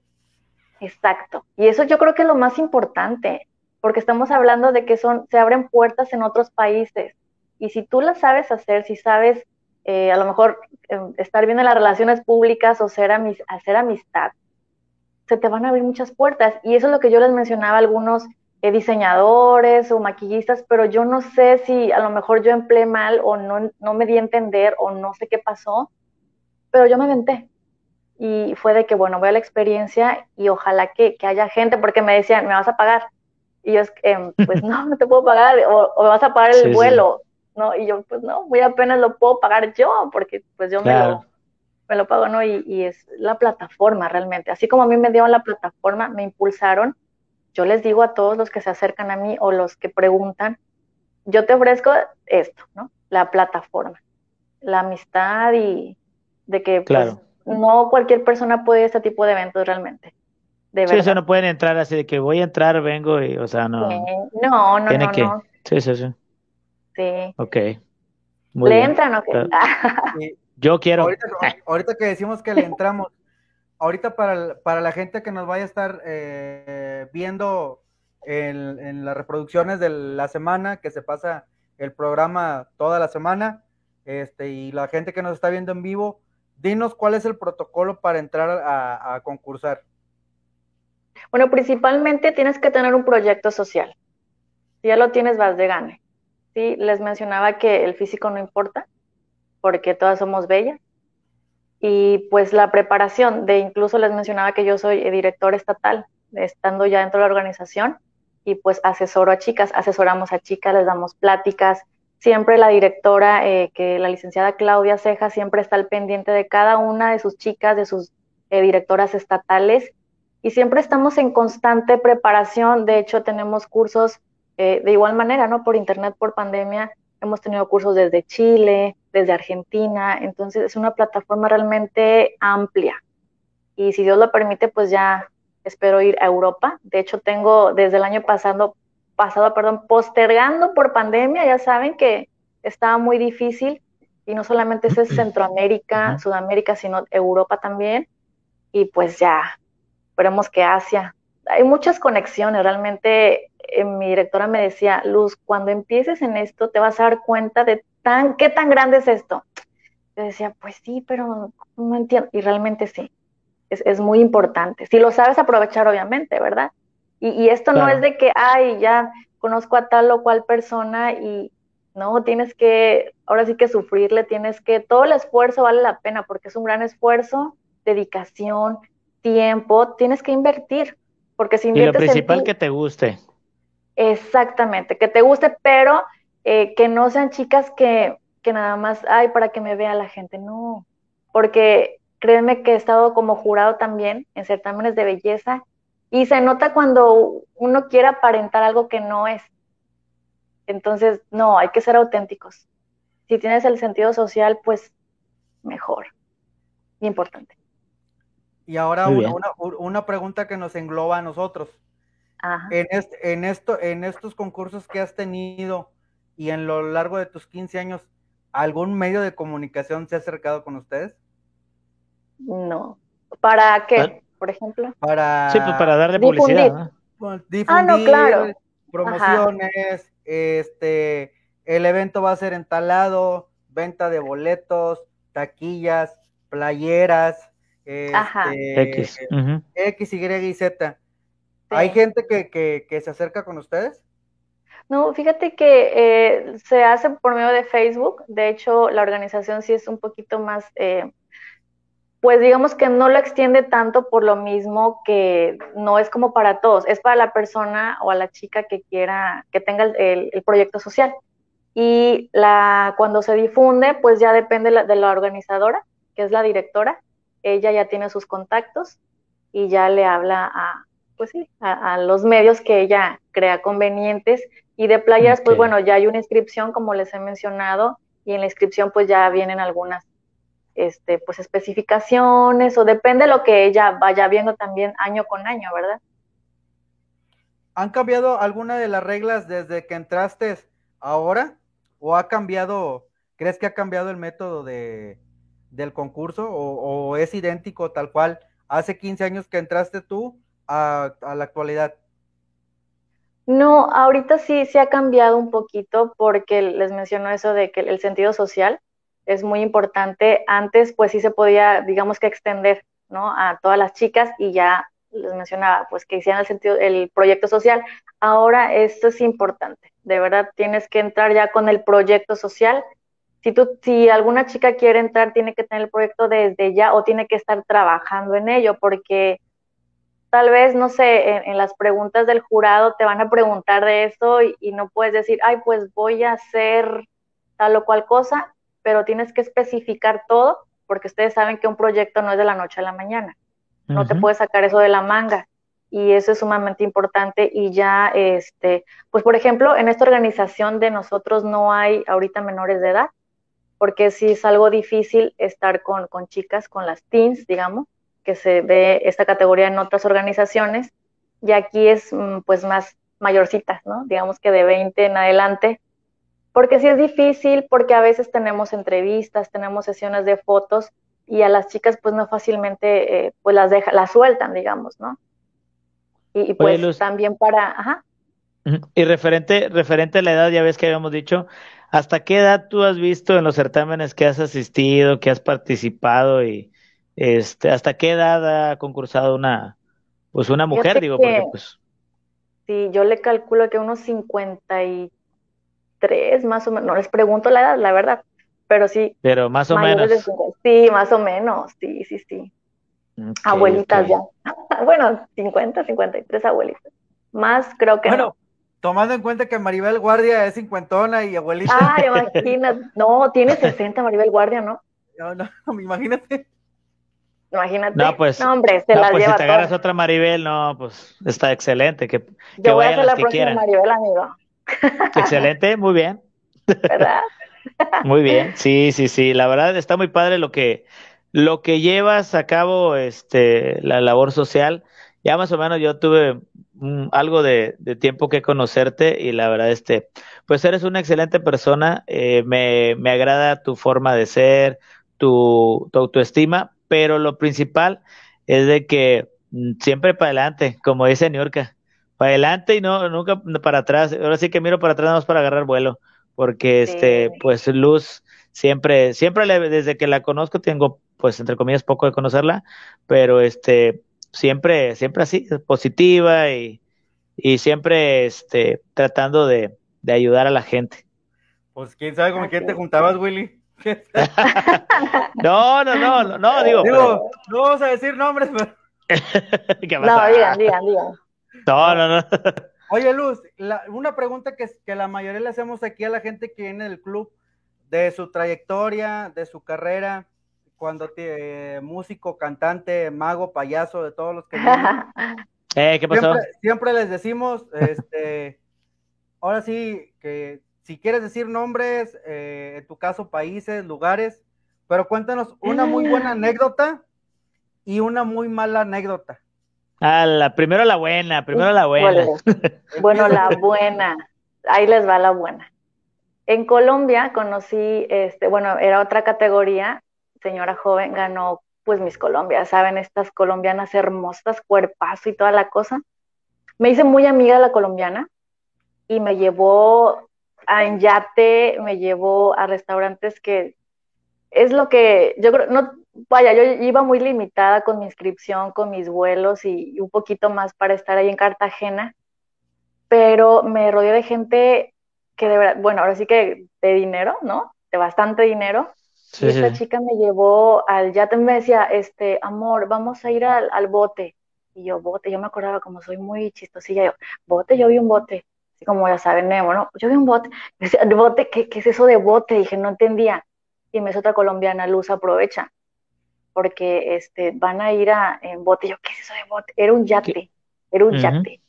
Exacto. Y eso yo creo que es lo más importante porque estamos hablando de que son, se abren puertas en otros países. Y si tú las sabes hacer, si sabes eh, a lo mejor em, estar bien en las relaciones públicas o ser hacer amistad, se te van a abrir muchas puertas. Y eso es lo que yo les mencionaba a algunos eh, diseñadores o maquillistas, pero yo no sé si a lo mejor yo empleé mal o no, no me di a entender o no sé qué pasó, pero yo me aventé. Y fue de que, bueno, voy a la experiencia y ojalá que, que haya gente, porque me decían, me vas a pagar y yo, que, pues no, no te puedo pagar, o, me vas a pagar el vuelo, ¿no? Y yo, pues no, muy apenas lo puedo pagar yo, porque pues yo me, lo, me lo pago, ¿no? Y, y, es la plataforma realmente. Así como a mí me dieron la plataforma, me impulsaron, yo les digo a todos los que se acercan a mí o los que preguntan, yo te ofrezco esto, ¿no? La plataforma, la amistad y de que pues, no cualquier persona puede ir a este tipo de eventos realmente sí, o sea, no pueden entrar así de que voy a entrar, vengo y, o sea, no. no, no, Tiene que... Sí, sí, sí. Sí. Ok. ¿Le entran o qué? Yo quiero. Ahorita, que decimos que le entramos, ahorita para, para la gente que nos vaya a estar eh, viendo en, en, las reproducciones de la semana, que se pasa el programa toda la semana, este, y la gente que nos está viendo en vivo, dinos cuál es el protocolo para entrar a, concursar. Bueno, principalmente tienes que tener un proyecto social. Si ya lo tienes, vas de gane. Sí, les mencionaba que el físico no importa, porque todas somos bellas. Y pues la preparación, de incluso les mencionaba que yo soy director estatal, estando ya dentro de la organización, y pues asesoro a chicas, asesoramos a chicas, les damos pláticas, siempre la directora, eh, que la licenciada Claudia Ceja, siempre está al pendiente de cada una de sus chicas, de sus eh, directoras estatales, y siempre estamos en constante preparación. De hecho, tenemos cursos de igual manera, ¿no? Por internet, por pandemia, hemos tenido cursos desde Chile, desde Argentina, entonces es una plataforma realmente amplia. Y si Dios lo permite, pues ya espero ir a Europa. De hecho, tengo desde el año pasado, pasado, perdón, postergando por pandemia, ya saben que estaba muy difícil y no solamente es Centroamérica, Sudamérica, sino Europa también. Y pues ya, esperemos que Asia. Hay muchas conexiones, realmente eh, mi directora me decía, Luz, cuando empieces en esto te vas a dar cuenta de tan, qué tan grande es esto. Yo decía, pues sí, pero no entiendo. Y realmente sí, es, es muy importante. Si lo sabes aprovechar, obviamente, ¿verdad? Y, y esto no es de que, ay, ya conozco a tal o cual persona y no, tienes que, ahora sí que sufrirle, tienes que, todo el esfuerzo vale la pena porque es un gran esfuerzo, dedicación, tiempo, tienes que invertir. Porque si inviertes y lo principal que te guste. Exactamente, que te guste, pero eh, que no sean chicas que, que nada más, ay, para que me vea la gente, no, porque créeme que he estado como jurado también en certámenes de belleza y se nota cuando uno quiere aparentar algo que no es. Entonces, no, hay que ser auténticos. Si tienes el sentido social, pues mejor. Importante. Y ahora una, una, pregunta que nos engloba a nosotros. En, este, en, esto, en estos concursos que has tenido y en lo largo de tus 15 años, ¿algún medio de comunicación se ha acercado con ustedes? No. ¿Para qué, ah. Por ejemplo? Para, sí, pues para darle publicidad. Difundir, ah, no, claro. promociones, este, el evento va a ser entalado, venta de boletos, taquillas, playeras, este, X. X, Y y Z. ¿Hay gente que, que, se acerca con ustedes? No, fíjate que eh, se hace por medio de Facebook. De hecho, la organización sí es un poquito más, eh, pues digamos que no lo extiende tanto por lo mismo que no es como para todos. Es para la persona o a la chica que quiera, que tenga el, proyecto social. Y la, cuando se difunde, pues ya depende de la organizadora, que es la directora. Ella ya tiene sus contactos y ya le habla a, pues sí, a, los medios que ella crea convenientes. Y de playas, pues bueno, ya hay una inscripción, como les he mencionado, y en la inscripción pues ya vienen algunas este, pues especificaciones o depende de lo que ella vaya viendo también año con año, ¿verdad? ¿Han cambiado alguna de las reglas desde que entraste ahora? ¿O ha cambiado, crees que ha cambiado el método de, del concurso? ¿O, o es idéntico tal cual hace 15 años que entraste tú a, la actualidad? No, ahorita sí, se ha cambiado un poquito porque les menciono eso de que el sentido social es muy importante. Antes, pues sí se podía, digamos que extender, ¿no? A todas las chicas y ya les mencionaba, pues que hicieran el sentido, el proyecto social. Ahora esto es importante. De verdad, tienes que entrar ya con el proyecto social. Si tú, si alguna chica quiere entrar, tiene que tener el proyecto desde ya o tiene que estar trabajando en ello, porque tal vez, no sé, en, las preguntas del jurado te van a preguntar de eso y, no puedes decir, ay, pues voy a hacer tal o cual cosa, pero tienes que especificar todo porque ustedes saben que un proyecto no es de la noche a la mañana. No te puedes sacar eso de la manga y eso es sumamente importante y ya, este, pues por ejemplo, en esta organización de nosotros no hay ahorita menores de edad, porque sí es algo difícil estar con, con chicas, con las teens, digamos, que se ve esta categoría en otras organizaciones, y aquí es mm, pues más mayorcitas, ¿no? Digamos que de 20 en adelante, porque sí es difícil, porque a veces tenemos entrevistas, tenemos sesiones de fotos y a las chicas pues no fácilmente eh, pues las deja, las sueltan, digamos, ¿no? Y, pues también para, ajá. Y referente, referente a la edad, ya ves que habíamos dicho, ¿hasta qué edad tú has visto en los certámenes que has asistido, que has participado y, este, ¿hasta qué edad ha concursado una, pues una mujer, digo, porque pues... Sí, yo le calculo que unos 53, más o menos, no les pregunto la edad, la verdad, pero sí. Pero más o menos. sí, más o menos, sí, sí, sí. abuelitas ya. bueno, 50, 53 abuelitas. Más creo que bueno, Tomando en cuenta que Maribel Guardia es cincuentona y abuelita. Ah, imagínate. No, tiene 60 Maribel Guardia, ¿no? No, no, imagínate. Imagínate. No, pues. No, hombre, se no, la pues lleva si te agarras otra Maribel, no, pues está excelente. Que, que Yo voy a ser la que próxima quieran. Maribel, amigo. Excelente, muy bien. ¿Verdad? Muy bien, sí, sí, sí. La verdad está muy padre lo que, lo que llevas a cabo, este, la labor social. Ya más o menos yo tuve mm, algo de, de tiempo que conocerte y la verdad, este, pues eres una excelente persona. eh, me, me agrada tu forma de ser, tu, tu autoestima, pero lo principal es de que mm, siempre para adelante, como dice Niurka, para adelante y no, nunca para atrás. Ahora sí que miro para atrás, no para agarrar vuelo porque este, pues Luz siempre, siempre le- desde que la conozco tengo, pues entre comillas, poco de conocerla, pero este, siempre, siempre así, positiva y, y siempre, este, tratando de, de ayudar a la gente. Pues quién sabe con quién te juntabas, Willy. No, no, no, no, no, digo, Digo, no vamos a decir nombres, pero... pero- ¿qué No, digan, digan, digan. No, no, no. Oye, Luz, la- una pregunta que, que la mayoría le hacemos aquí a la gente que viene del club, de su trayectoria, de su carrera, cuando te, músico, cantante, mago, payaso, de todos los que vienen. Eh, ¿qué pasó? Siempre, siempre les decimos, este, ahora sí, que si quieres decir nombres, eh, en tu caso países, lugares, pero cuéntanos una muy buena anécdota y una muy mala anécdota. Ah, la, primero la buena, primero la buena. Bueno, la buena. Ahí les va la buena. En Colombia conocí, este, bueno, era otra categoría, señora joven, ganó pues mis Colombia, ¿saben? Estas colombianas hermosas, cuerpazo y toda la cosa. Me hice muy amiga de la colombiana y me llevó a en yate, me llevó a restaurantes que es lo que yo creo, no, vaya, yo iba muy limitada con mi inscripción, con mis vuelos y, y un poquito más para estar ahí en Cartagena, pero me rodeé de gente que de verdad, bueno, ahora sí que de dinero, ¿no? De bastante dinero. Sí, y esta sí. chica me llevó al yate, me decía, este, amor, vamos a ir al, al bote. Y yo, bote, yo me acordaba como soy muy chistosilla, yo, bote, yo vi un bote. Así como ya saben, Nemo, ¿no? Yo vi un bote. Me decía, bote, ¿qué, qué es eso de bote? Dije, no entendía. Y me hizo otra colombiana, Luz, aprovecha. Porque este, van a ir a, en bote. Yo, ¿qué es eso de bote? Era un yate. Era un yate.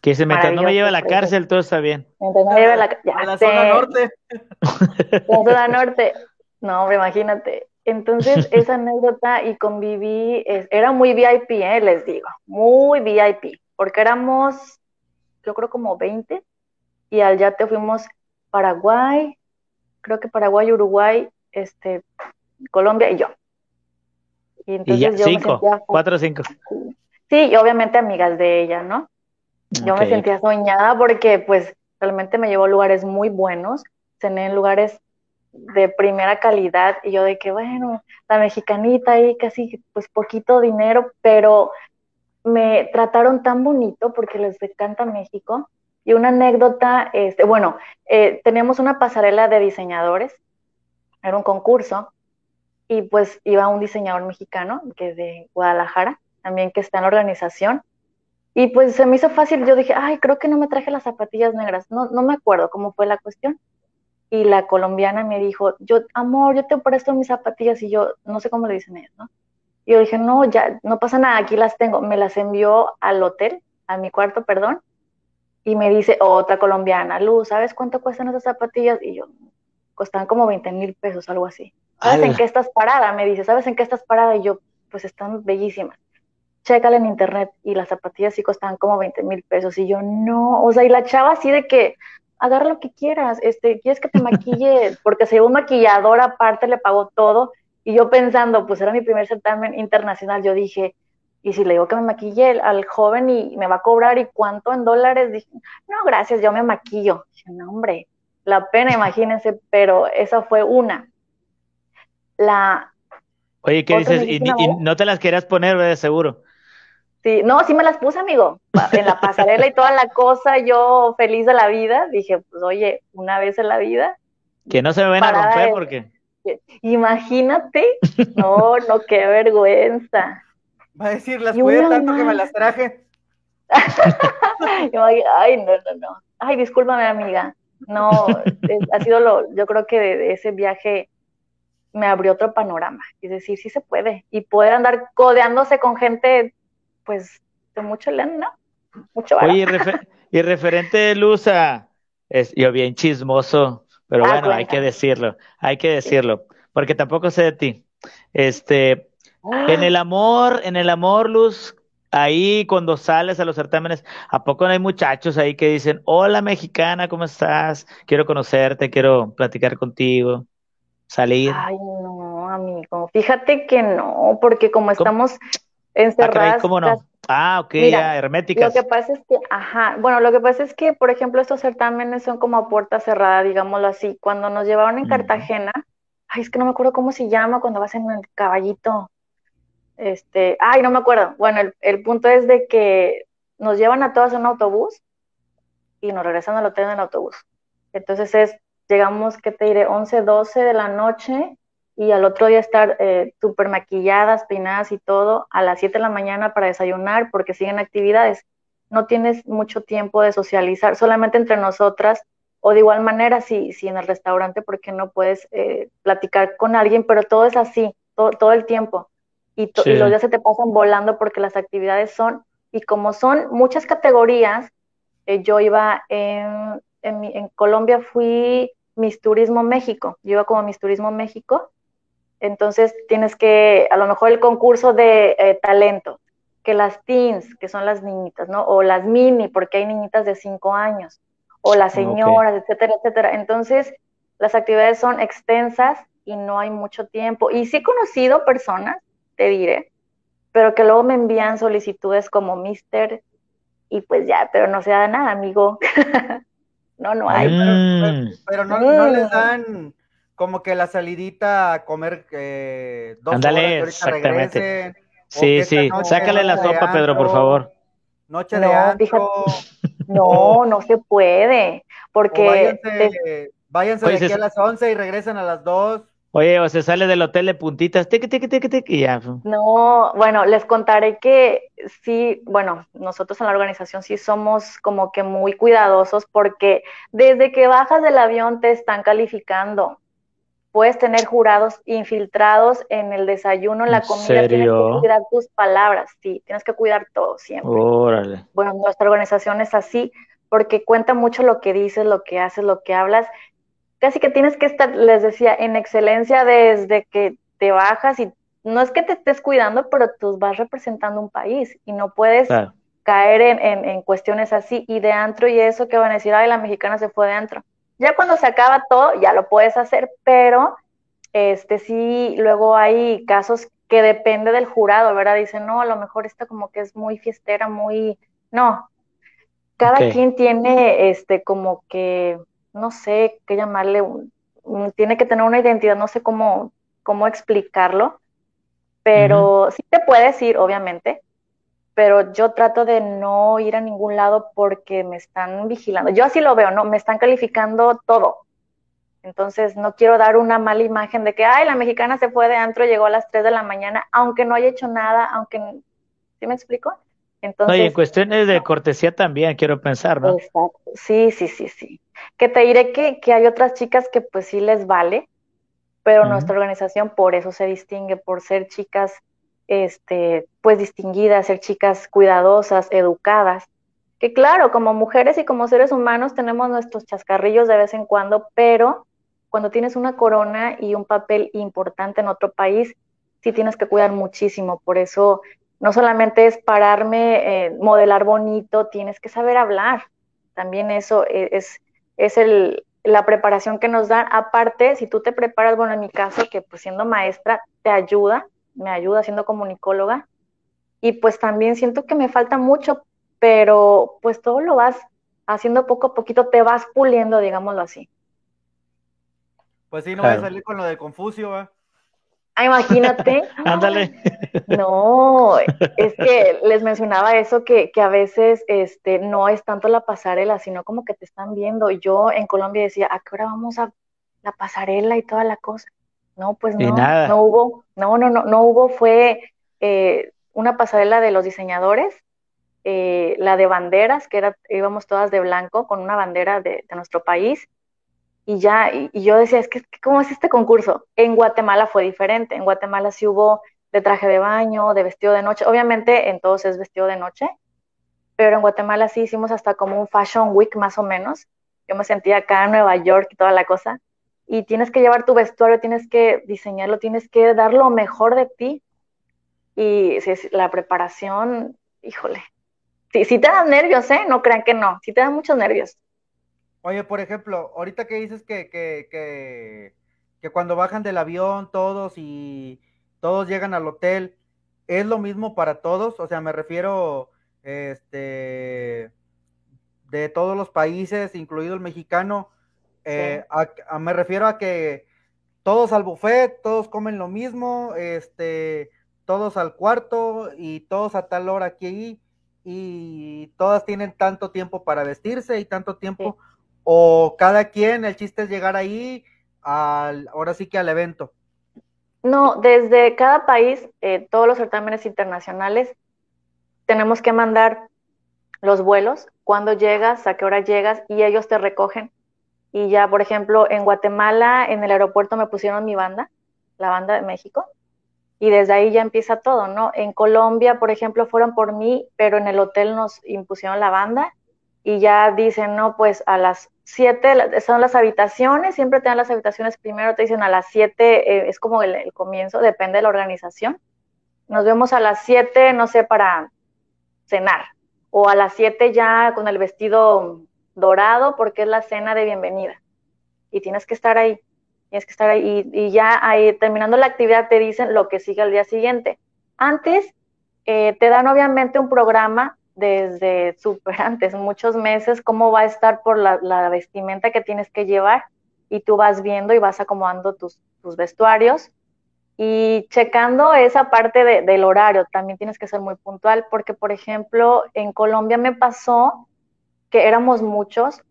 Que se mientras no me lleva a la cárcel, todo está bien. Entonces, no lleve la, ya A la zona norte. La zona norte. No, hombre, imagínate. Entonces, esa anécdota y conviví, es- era muy VIP, eh, les digo, muy VIP, porque éramos, yo creo como 20, y al yate fuimos Paraguay, creo que Paraguay, Uruguay, este, Colombia y yo. Y Y entonces ya, yo me cinco, sentía, cuatro o cinco. sí, y obviamente amigas de ella, ¿no? Yo me sentía soñada porque pues realmente me llevó a lugares muy buenos, cené en lugares de primera calidad y yo de que bueno, la mexicanita ahí casi pues poquito dinero, pero me trataron tan bonito porque les encanta México. Y una anécdota, este, bueno, eh, teníamos una pasarela de diseñadores, era un concurso, y pues iba un diseñador mexicano, que es de Guadalajara, también que está en la organización, y pues se me hizo fácil, yo dije, ay, creo que no me traje las zapatillas negras, no, no me acuerdo cómo fue la cuestión. Y la colombiana me dijo, yo, amor, yo te presto mis zapatillas, y yo, no sé cómo le dicen ellos, ¿no? Y yo dije, no, ya, no pasa nada, aquí las tengo. Me las envió al hotel, a mi cuarto, perdón, y me dice otra colombiana, Luz, ¿sabes cuánto cuestan esas zapatillas? Y yo, costan como 20 mil pesos, algo así. ¿Sabes en qué estás parada? Me dice, ¿sabes en qué estás parada? Y yo, pues están bellísimas. Chécale en internet y las zapatillas sí costaban como 20 mil pesos. Y yo, no, o sea, y la chava así de que, agarra lo que quieras, este, ¿quieres que te maquille? Porque se llevó un maquillador aparte, le pagó todo. Y yo pensando, pues era mi primer certamen internacional, yo dije, y si le digo que me maquille al joven y me va a cobrar y cuánto en dólares, dije, no, gracias, yo me maquillo. Dije, no, hombre, la pena, imagínense, pero esa fue una. La, Oye, ¿qué dices? Y, no te las querías poner, ¿verdad? Seguro. sí, no, sí me las puse, amigo, en la pasarela y toda la cosa, yo feliz de la vida, dije, pues oye, una vez en la vida, Que no se me van a romper de- porque. imagínate, no, no, qué vergüenza. Va a decir, las cuidé tanto que me las traje. Ay, no, no, no. ay, discúlpame amiga, no, ha sido lo, yo creo que de, ese viaje me abrió otro panorama, es decir, sí se puede, y poder andar codeándose con gente, pues, de mucho leno, ¿no? Mucho Oye, y, referente, Luz, a, es, yo bien chismoso, pero ah, bueno, hay que decirlo, hay que decirlo, porque tampoco sé de ti. Este, en el amor, en el amor, Luz, ahí cuando sales a los certámenes, ¿a poco no hay muchachos ahí que dicen, hola mexicana, ¿cómo estás? Quiero conocerte, quiero platicar contigo, salir. Ay, no, amigo, fíjate que no, porque como estamos ah, encerradas. ¿Cómo no? Ah, ok, ya, herméticas. Lo que pasa es que, ajá, bueno, lo que pasa es que, por ejemplo, estos certámenes son como a puerta cerrada, digámoslo así. Cuando nos llevaron en Cartagena, ay, es que no me acuerdo cómo se llama cuando vas en el caballito. Este, ay, no me acuerdo. Bueno, el, punto es de que nos llevan a todas en un autobús y nos regresan al hotel en el autobús. Entonces es, llegamos, ¿qué te diré? 11, 12 de la noche y al otro día estar eh, súper maquilladas, peinadas y todo, a las 7 de la mañana para desayunar porque siguen actividades. No tienes mucho tiempo de socializar, solamente entre nosotras, o de igual manera si, si en el restaurante, porque no puedes eh, platicar con alguien, pero todo es así, todo el tiempo y, los días se te pasan volando porque las actividades son, y como son muchas categorías, eh, yo iba en, en, Colombia, fui Miss Turismo México, yo iba como Miss Turismo México, entonces tienes que, a lo mejor el concurso de eh, talento, que las teens, que son las niñitas, ¿no? O las mini, porque hay niñitas de cinco años, o las señoras, etcétera, etcétera. Entonces, las actividades son extensas y no hay mucho tiempo. Y sí he conocido personas te diré, pero que luego me envían solicitudes como mister y pues ya, pero no se da nada, amigo. no, no hay. Pero, no, no, les mm. dan como que la salidita a comer eh, dos Ándale, exactamente. sí, sí, sácale la sopa, Pedro, por favor. Noche de antro. no, no se puede, porque... váyanse, de aquí a las 11 y regresan a las 2. Oye, o se sale del hotel de puntitas, tic, tic, tic, tic, y ya. No, bueno, les contaré que sí, bueno, nosotros en la organización sí somos como que muy cuidadosos porque desde que bajas del avión te están calificando. Puedes tener jurados infiltrados en el desayuno, en la comida, tienes que cuidar tus palabras, sí, tienes que cuidar todo siempre. Órale. Bueno, nuestra organización es así porque cuenta mucho lo que dices, lo que haces, lo que hablas casi que tienes que estar, les decía, en excelencia desde que te bajas y no es que te estés cuidando, pero tú vas representando un país y no puedes caer en, en, cuestiones así y de antro y eso que van a decir, ay, la mexicana se fue de antro. Ya cuando se acaba todo, ya lo puedes hacer, pero este sí, luego hay casos que depende del jurado, ¿verdad? Dicen, no, a lo mejor esta como que es muy fiestera, muy, no. Cada quien tiene este como que no sé qué llamarle, tiene que tener una identidad, no sé cómo, cómo explicarlo, pero sí te puedes ir, obviamente, pero yo trato de no ir a ningún lado porque me están vigilando. Yo así lo veo, ¿no? Me están calificando todo. Entonces, no quiero dar una mala imagen de que, ay, la mexicana se fue de antro, llegó a las 3 de la mañana, aunque no haya hecho nada, aunque, ¿sí me explico? Entonces, no, y en cuestiones de cortesía también, quiero pensar, ¿no? Exacto. Sí, sí, sí, sí. Que te diré que, que hay otras chicas que pues sí les vale, pero nuestra organización por eso se distingue, por ser chicas, este, pues distinguidas, ser chicas cuidadosas, educadas. Que claro, como mujeres y como seres humanos tenemos nuestros chascarrillos de vez en cuando, pero cuando tienes una corona y un papel importante en otro país, sí tienes que cuidar muchísimo. Por eso no solamente es pararme, eh, modelar bonito, tienes que saber hablar. También eso e, es, es el, la preparación que nos dan. Aparte, si tú te preparas, bueno, en mi caso, que pues siendo maestra te ayuda, me ayuda siendo comunicóloga, y pues también siento que me falta mucho, pero pues todo lo vas haciendo poco a poquito, te vas puliendo, digámoslo así. Pues sí, no voy a salir con lo de Confucio, ¿eh? Ah, imagínate. Ándale. No, es que les mencionaba eso que, que, a veces este, no es tanto la pasarela, sino como que te están viendo. Yo en Colombia decía, ¿a qué hora vamos a la pasarela y toda la cosa? No, pues no, no hubo, no, no, no, no hubo, fue eh, una pasarela de los diseñadores eh, la de banderas, que era, íbamos todas de blanco con una bandera de, nuestro país. Y ya, y, yo decía, es que, ¿cómo es este concurso? En Guatemala fue diferente. En Guatemala sí hubo de traje de baño, de vestido de noche. Obviamente en todos es vestido de noche, pero en Guatemala sí hicimos hasta como un Fashion Week más o menos. Yo me sentía acá en Nueva York y toda la cosa. Y tienes que llevar tu vestuario, tienes que diseñarlo, tienes que dar lo mejor de ti. Y la preparación, híjole, sí, sí te dan nervios, ¿eh? No crean que no, sí te dan muchos nervios. Oye, por ejemplo, ahorita que dices que, que, que, que cuando bajan del avión todos y todos llegan al hotel, ¿es lo mismo para todos? O sea, me refiero, este, de todos los países, incluido el mexicano, eh, me refiero a que todos al buffet, todos comen lo mismo, este, todos al cuarto y todos a tal hora aquí y todas tienen tanto tiempo para vestirse y tanto tiempo, o cada quien, el chiste es llegar ahí, al, ahora sí que al evento. No, desde cada país, eh, todos los certámenes internacionales, tenemos que mandar los vuelos, cuándo llegas, a qué hora llegas, y ellos te recogen. Y ya, por ejemplo, en Guatemala, en el aeropuerto me pusieron mi banda, la banda de México, y desde ahí ya empieza todo, ¿no? En Colombia, por ejemplo, fueron por mí, pero en el hotel nos impusieron la banda, y ya dicen, no, pues a las siete son las habitaciones, siempre te dan las habitaciones primero, te dicen a las siete, eh, es como el, comienzo, depende de la organización. Nos vemos a las siete, no sé, para cenar, o a las siete ya con el vestido dorado porque es la cena de bienvenida. Y tienes que estar ahí, tienes que estar ahí. Y, ya ahí, terminando la actividad, te dicen lo que sigue al día siguiente. Antes, eh, te dan obviamente un programa desde súper antes, muchos meses, cómo va a estar por la, vestimenta que tienes que llevar y tú vas viendo y vas acomodando tus, vestuarios. Y checando esa parte del horario, también tienes que ser muy puntual porque, por ejemplo, en Colombia me pasó que éramos muchos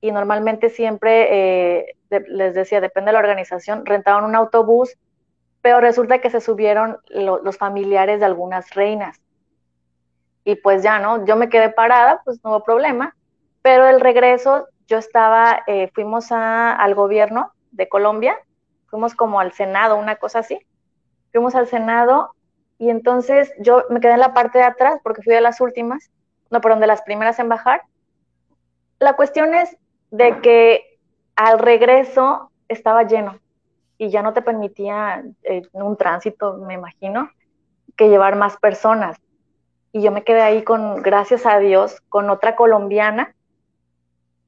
y normalmente siempre, eh, les decía, depende de la organización, rentaban un autobús, pero resulta que se subieron los familiares de algunas reinas y pues ya, ¿no? Yo me quedé parada, pues no hubo problema, pero el regreso yo estaba, eh, fuimos a, al gobierno de Colombia, fuimos como al Senado, una cosa así, fuimos al Senado y entonces yo me quedé en la parte de atrás porque fui de las últimas, no, perdón, de las primeras en bajar. La cuestión es de que al regreso estaba lleno y ya no te permitía eh, un tránsito, me imagino, que llevar más personas y yo me quedé ahí con, gracias a Dios, con otra colombiana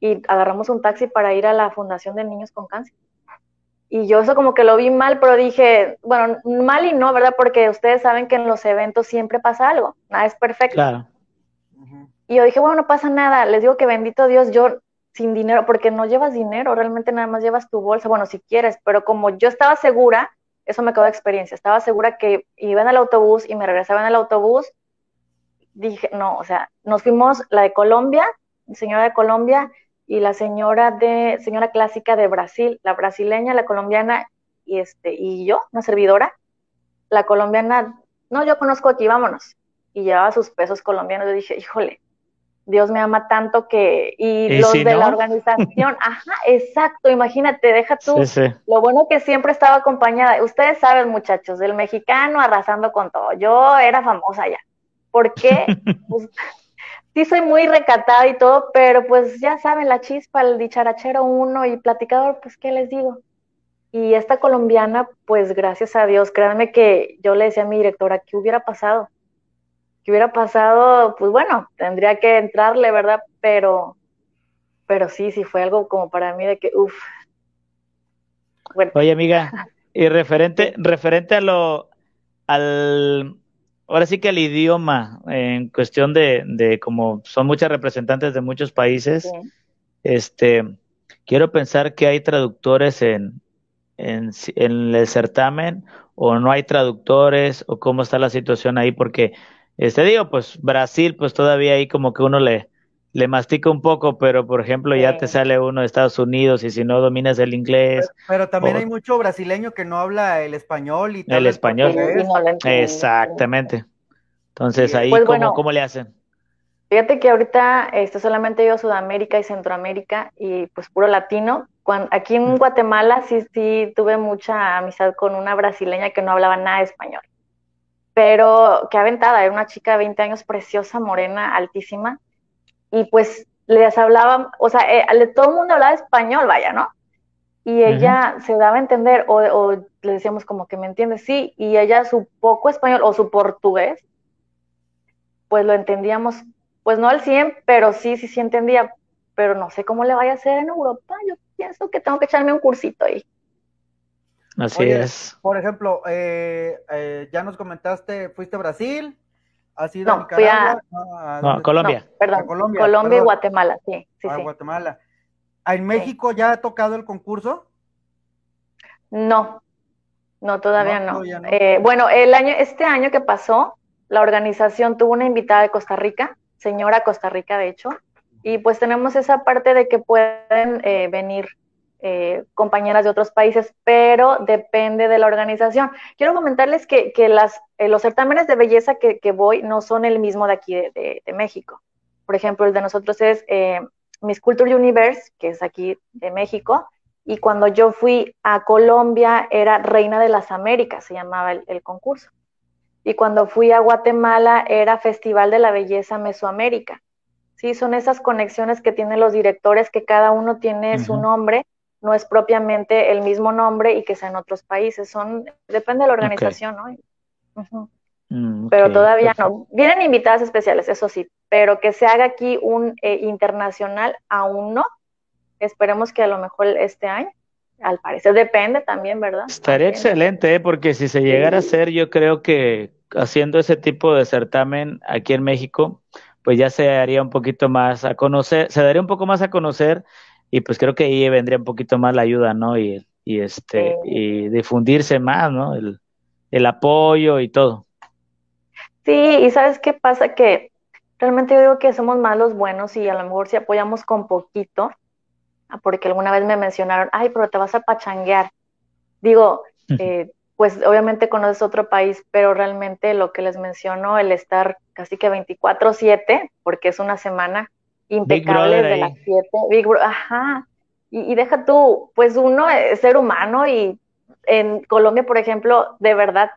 y agarramos un taxi para ir a la Fundación de Niños con Cáncer. Y yo eso como que lo vi mal, pero dije, bueno, mal y no, ¿verdad? Porque ustedes saben que en los eventos siempre pasa algo, nada es perfecto. Claro. Y yo dije, bueno, no pasa nada, les digo que bendito Dios, yo sin dinero, porque no llevas dinero, realmente nada más llevas tu bolsa, bueno, si quieres, pero como yo estaba segura, eso me quedó de experiencia, estaba segura que iba en el autobús y me regresaba en el autobús dije, no, o sea, nos fuimos la de Colombia, señora de Colombia, y la señora de, señora clásica de Brasil, la brasileña, la colombiana, y este, y yo, una servidora, la colombiana, no, yo conozco aquí, vámonos. Y llevaba sus pesos colombianos, yo dije, híjole, Dios me ama tanto que, y, los de la organización, ajá, exacto, imagínate, deja tú, lo bueno que siempre estaba acompañada, ustedes saben muchachos, del mexicano arrasando con todo, yo era famosa ya, porque pues, sí soy muy recatada y todo, pero pues ya saben, la chispa, el dicharachero uno y platicador, pues qué les digo. Y esta colombiana, pues gracias a Dios, créanme que yo le decía a mi directora, ¿qué hubiera pasado? ¿Qué hubiera pasado? Pues bueno, tendría que entrarle, ¿verdad? Pero, pero sí, sí fue algo como para mí de que, uff. Bueno. Oye, amiga, y referente, referente a lo, al, ahora sí que el idioma, en cuestión de, de como son muchas representantes de muchos países, este, quiero pensar que hay traductores en, en, en, el certamen o no hay traductores o cómo está la situación ahí, porque, este digo, pues Brasil, pues todavía ahí como que uno le, le mastica un poco, pero por ejemplo ya te sale uno de Estados Unidos y si no dominas el inglés. Pero, también hay mucho brasileño que no habla el español y tal. El español. Exactamente. Entonces ahí, pues, ¿cómo, le hacen? Fíjate que ahorita este, solamente yo Sudamérica y Centroamérica y pues puro latino. Cuando, aquí en Guatemala sí, sí tuve mucha amistad con una brasileña que no hablaba nada de español. Pero qué aventada, era una chica de 20 años, preciosa, morena, altísima. Y pues les hablaba, o sea, eh, todo el mundo hablaba español, vaya, ¿no? Y ella se daba a entender, o, o, le decíamos como que me entiende, sí, y ella su poco español o su portugués, pues lo entendíamos pues no al 100, pero sí, sí, sí entendía, pero no sé cómo le vaya a hacer en Europa. Yo pienso que tengo que echarme un cursito ahí. Así es. Por ejemplo, eh, eh, ya nos comentaste, fuiste a Brasil, has ido a Nicaragua, no, Colombia. perdón, Colombia, Colombia y Guatemala, sí, sí, a Guatemala. ¿En México ya ha tocado el concurso? No, no, todavía no. Eh, bueno, el año, este año que pasó, la organización tuvo una invitada de Costa Rica señora Costa Rica, de hecho, y pues tenemos esa parte de que pueden eh, venir eh, compañeras de otros países, pero depende de la organización. Quiero comentarles que, las, eh, los certámenes de belleza que, voy no son el mismo de aquí de, México. Por ejemplo, el de nosotros es Miss Culture Universe, que es aquí de México, y cuando yo fui a Colombia era Reina de las Américas, se llamaba el concurso y cuando fui a Guatemala era Festival de la Belleza Mesoamérica. Sí, son esas conexiones que tienen los directores que cada uno tiene su nombre, no es propiamente el mismo nombre y que sea en otros países, son depende de la organización, ¿no? Mm, pero todavía no. Vienen invitadas especiales, eso sí, pero que se haga aquí un eh, internacional aún no. Esperemos que a lo mejor este año al parecer depende también, ¿verdad? Estaría excelente, ¿eh? porque si se llegara a hacer, yo creo que haciendo ese tipo de certamen aquí en México, pues ya se haría un poquito más a conocer, se daría un poco más a conocer y pues creo que ahí vendría un poquito más la ayuda, ¿no? Y, y este, y difundirse más, ¿no? El, el apoyo y todo. Sí, y sabes qué pasa que realmente yo digo que somos más los buenos y a lo mejor si apoyamos con poquito, Ah, porque alguna vez me mencionaron, ay, pero te vas a pachanguear. Digo, eh, pues obviamente conoces otro país, pero realmente lo que les menciono, el estar casi que 24/7, porque es una semana impecable de las 7, Big ajá, y, deja tú, pues uno es ser humano y en Colombia, por ejemplo, de verdad,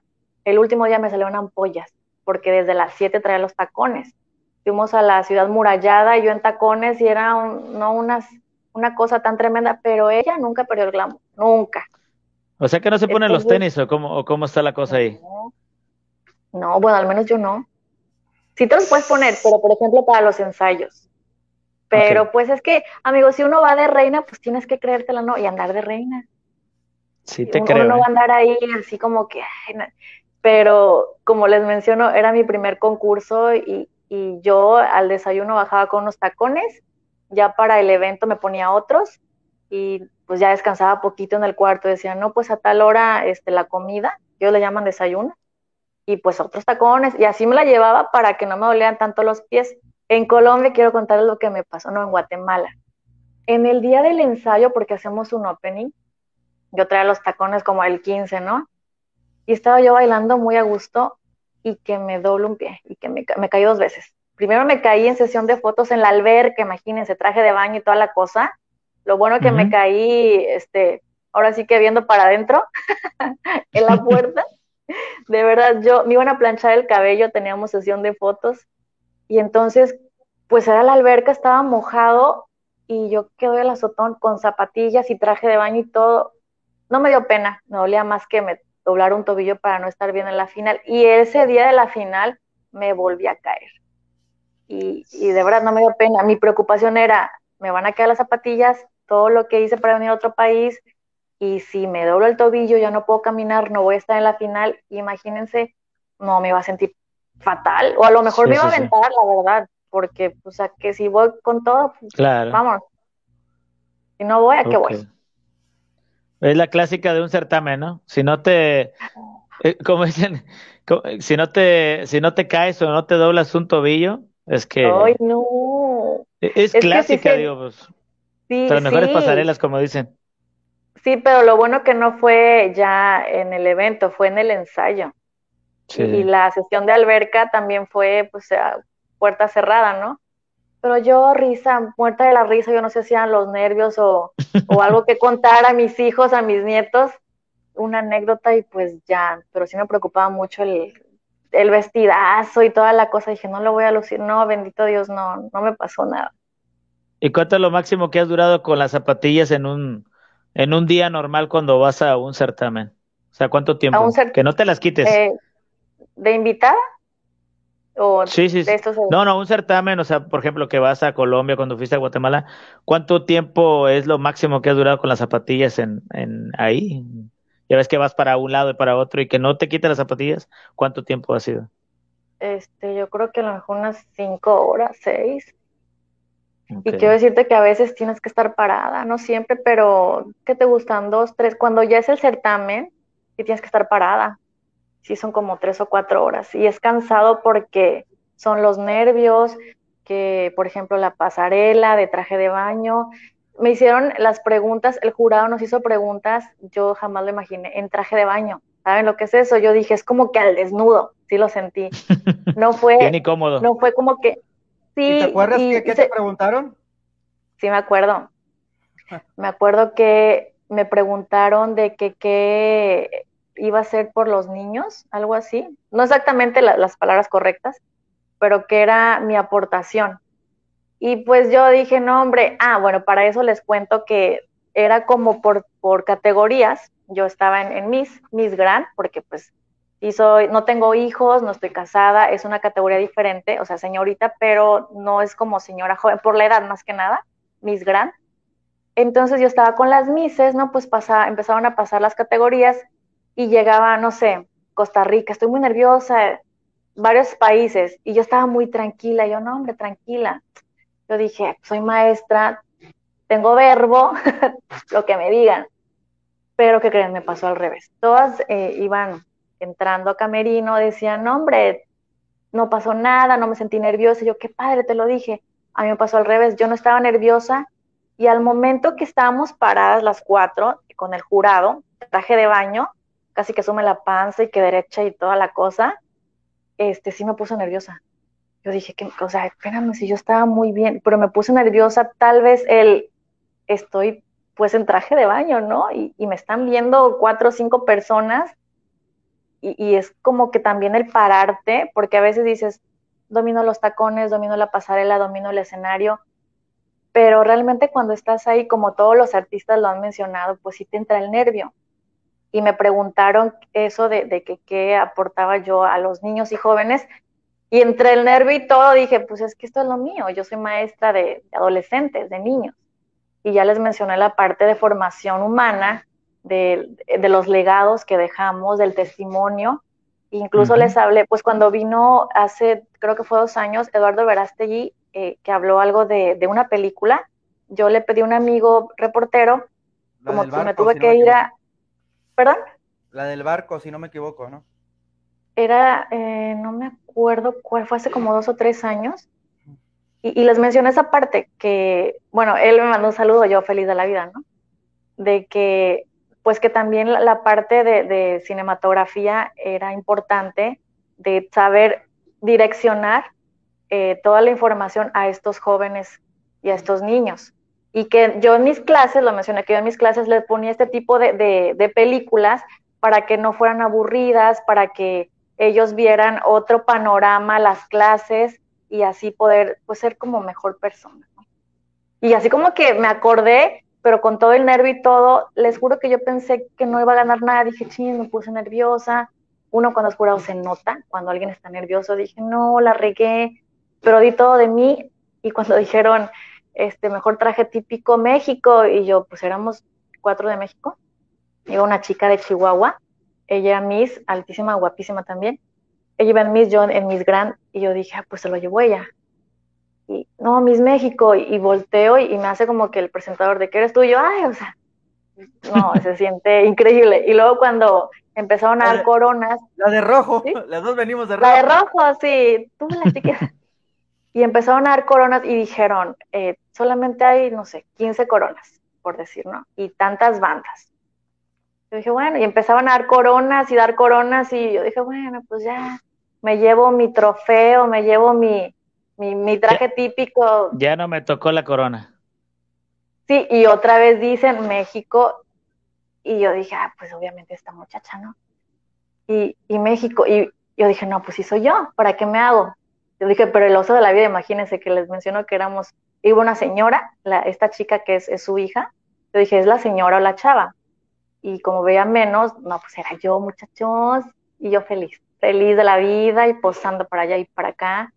el último día me salieron ampollas, porque desde las 7 traía los tacones. Fuimos a la ciudad murallada y yo en tacones y era no unas una cosa tan tremenda, pero ella nunca perdió el glamour, nunca. O sea que no se ponen los tenis o cómo, o cómo está la cosa ahí. No, bueno, al menos yo no. Sí te los puedes poner, pero por ejemplo para los ensayos. Pero pues es que, amigo, si uno va de reina, pues tienes que creértela, ¿no? Y andar de reina. Sí, te creo. Uno va a ¿eh? andar ahí así como que... pero como les menciono, era mi primer concurso y, y yo al desayuno bajaba con unos tacones ya para el evento me ponía otros y pues ya descansaba poquito en el cuarto, decía, no, pues a tal hora este, la comida, ellos le llaman desayuno, y pues otros tacones, y así me la llevaba para que no me dolieran tanto los pies. En Colombia quiero contarles lo que me pasó, no, en Guatemala. En el día del ensayo, porque hacemos un opening, yo traía los tacones como el 15, ¿no? Y estaba yo bailando muy a gusto y que me doble un pie y que me, me caí dos veces primero me caí en sesión de fotos en la alberca, imagínense, traje de baño y toda la cosa. Lo bueno que me caí, este, ahora sí que viendo para adentro, en la puerta. De verdad, yo me iban a planchar el cabello, teníamos sesión de fotos, y entonces, pues era la alberca, estaba mojado, y yo quedé el azotón con zapatillas y traje de baño y todo. No me dio pena, me dolía más que me doblar un tobillo para no estar bien en la final. Y ese día de la final me volví a caer y, de verdad no me dio pena. Mi preocupación era, me van a quedar las zapatillas, todo lo que hice para venir a otro país, y si me doblo el tobillo, ya no puedo caminar, no voy a estar en la final, imagínense, no me iba a sentir fatal, o a lo mejor me iba a aventar, la verdad, porque, o sea, que si voy con todo, pues, claro. vamos. Si no voy, ¿a qué voy? Es la clásica de un certamen, ¿no? Si no te, eh, como dicen, si no te, si no te caes o no te doblas un tobillo, es que. ¡Ay, no! E-, es, clásica, digo, pues. Sí, las mejores pasarelas, como dicen. Sí, pero lo bueno que no fue ya en el evento, fue en el ensayo. Sí. Y la sesión de alberca también fue, pues, a puerta cerrada, ¿no? pero yo risa, muerta de la risa, yo no sé si eran los nervios o, o algo que contar a mis hijos, a mis nietos, una anécdota y pues ya, pero sí me preocupaba mucho el, el vestidazo y toda la cosa, dije, no lo voy a lucir, no, bendito Dios, no, no me pasó nada. ¿Y cuánto es lo máximo que has durado con las zapatillas en un, en un día normal cuando vas a un certamen? O sea, ¿cuánto tiempo? que no te las quites. Eh, ¿De invitada? ¿O sí, sí, No, no, un certamen, o sea, por ejemplo, que vas a Colombia cuando fuiste a Guatemala, ¿cuánto tiempo es lo máximo que has durado con las zapatillas en, en ahí? Ya ves que vas para un lado y para otro y que no te quiten las zapatillas, ¿cuánto tiempo ha sido? Este, yo creo que a lo mejor unas cinco horas, seis. Y quiero decirte que a veces tienes que estar parada, no siempre, pero que te gustan dos, tres. Cuando ya es el certamen, y tienes que estar parada. Sí, son como tres o cuatro horas. Y es cansado porque son los nervios, que por ejemplo la pasarela de traje de baño. Me hicieron las preguntas, el jurado nos hizo preguntas, yo jamás lo imaginé, en traje de baño. ¿Saben lo que es eso? Yo dije, es como que al desnudo, sí lo sentí. No fue. Bien incómodo. No fue como que, ¿Y ¿Te acuerdas qué, te preguntaron? Sí, me acuerdo. Me acuerdo que me preguntaron de que qué iba a ser por los niños, algo así. No exactamente las palabras correctas, pero que era mi aportación. Y pues yo dije, no, hombre, ah, bueno, para eso les cuento que era como por, por categorías. Yo estaba en, en Miss, Miss Grand, porque pues y no tengo hijos, no estoy casada, es una categoría diferente, o sea, señorita, pero no es como señora joven, por la edad más que nada, Miss Grand. Entonces yo estaba con las Misses, ¿no? Pues pasa, empezaron a pasar las categorías y llegaba, no sé, Costa Rica, estoy muy nerviosa, varios países, y yo estaba muy tranquila, yo no, hombre, tranquila. Yo dije, soy maestra, tengo verbo, lo que me digan. Pero que creen, me pasó al revés. Todas eh, iban entrando a Camerino decían, no, hombre, no pasó nada, no me sentí nerviosa. Yo, qué padre, te lo dije. A mí me pasó al revés, yo no estaba nerviosa y al momento que estábamos paradas las cuatro con el jurado, traje de baño, casi que sume la panza y que derecha y toda la cosa, este sí me puso nerviosa. Yo dije que, o sea, espérame, si yo estaba muy bien, pero me puse nerviosa, tal vez el, estoy pues en traje de baño, ¿no? Y, y me están viendo cuatro o cinco personas y, es como que también el pararte, porque a veces dices, domino los tacones, domino la pasarela, domino el escenario, pero realmente cuando estás ahí, como todos los artistas lo han mencionado, pues sí te entra el nervio. Y me preguntaron eso de, de que qué aportaba yo a los niños y jóvenes, y entre el nervio y todo dije, pues es que esto es lo mío, yo soy maestra de adolescentes, de niños. Y ya les mencioné la parte de formación humana, de, los legados que dejamos, del testimonio. Incluso les hablé, pues cuando vino hace, creo que fue dos años, Eduardo Verástegui, eh, que habló algo de, una película, yo le pedí a un amigo reportero, como que me tuve que ir a... ¿Perdón? La del barco, si no me equivoco, ¿no? Era, eh, no me acuerdo cuál, fue hace como dos o tres años. Y, y, les mencioné esa parte que, bueno, él me mandó un saludo, yo feliz de la vida, ¿no? De que pues que también la, parte de, cinematografía era importante, de saber direccionar eh, toda la información a estos jóvenes y a estos niños. Y que yo en mis clases, lo mencioné, que yo en mis clases les ponía este tipo de, películas para que no fueran aburridas, para que ellos vieran otro panorama, las clases y así poder pues, ser como mejor persona. Y así como que me acordé pero con todo el nervio y todo, les juro que yo pensé que no iba a ganar nada, dije, ching, me puse nerviosa. Uno cuando es jurado se nota, cuando alguien está nervioso, dije, no, la regué, pero di todo de mí. Y cuando dijeron, este, mejor traje típico México, y yo, pues éramos cuatro de México, iba una chica de Chihuahua, ella Miss, altísima, guapísima también. Ella iba en Miss, yo en Miss Grand, y yo dije, ah, pues se lo llevó ella y no, Miss México, y, volteo y, me hace como que el presentador de que eres tú, y yo, ay, o sea, no, se siente increíble. Y luego cuando empezaron a dar coronas. La de rojo, las dos venimos de rojo. La de rojo, sí, tú la chiquita. y empezaron a dar coronas y dijeron, eh, solamente hay, no sé, 15 coronas, por decir, ¿no? Y tantas bandas. Yo dije, bueno, y empezaban a dar coronas y dar coronas y yo dije, bueno, pues ya, me llevo mi trofeo, me llevo mi, mi, traje típico. Ya no me tocó la corona. Sí, y otra vez dicen México, y yo dije, ah, pues obviamente esta muchacha, ¿no? Y, y México, y yo dije, no, pues si soy yo, ¿para qué me hago? Yo dije, pero el oso de la vida, imagínense que les menciono que éramos, iba una señora, esta chica que es, es su hija, yo dije, es la señora o la chava. Y como veía menos, no, pues era yo, muchachos, y yo feliz, feliz de la vida y posando para allá y para acá.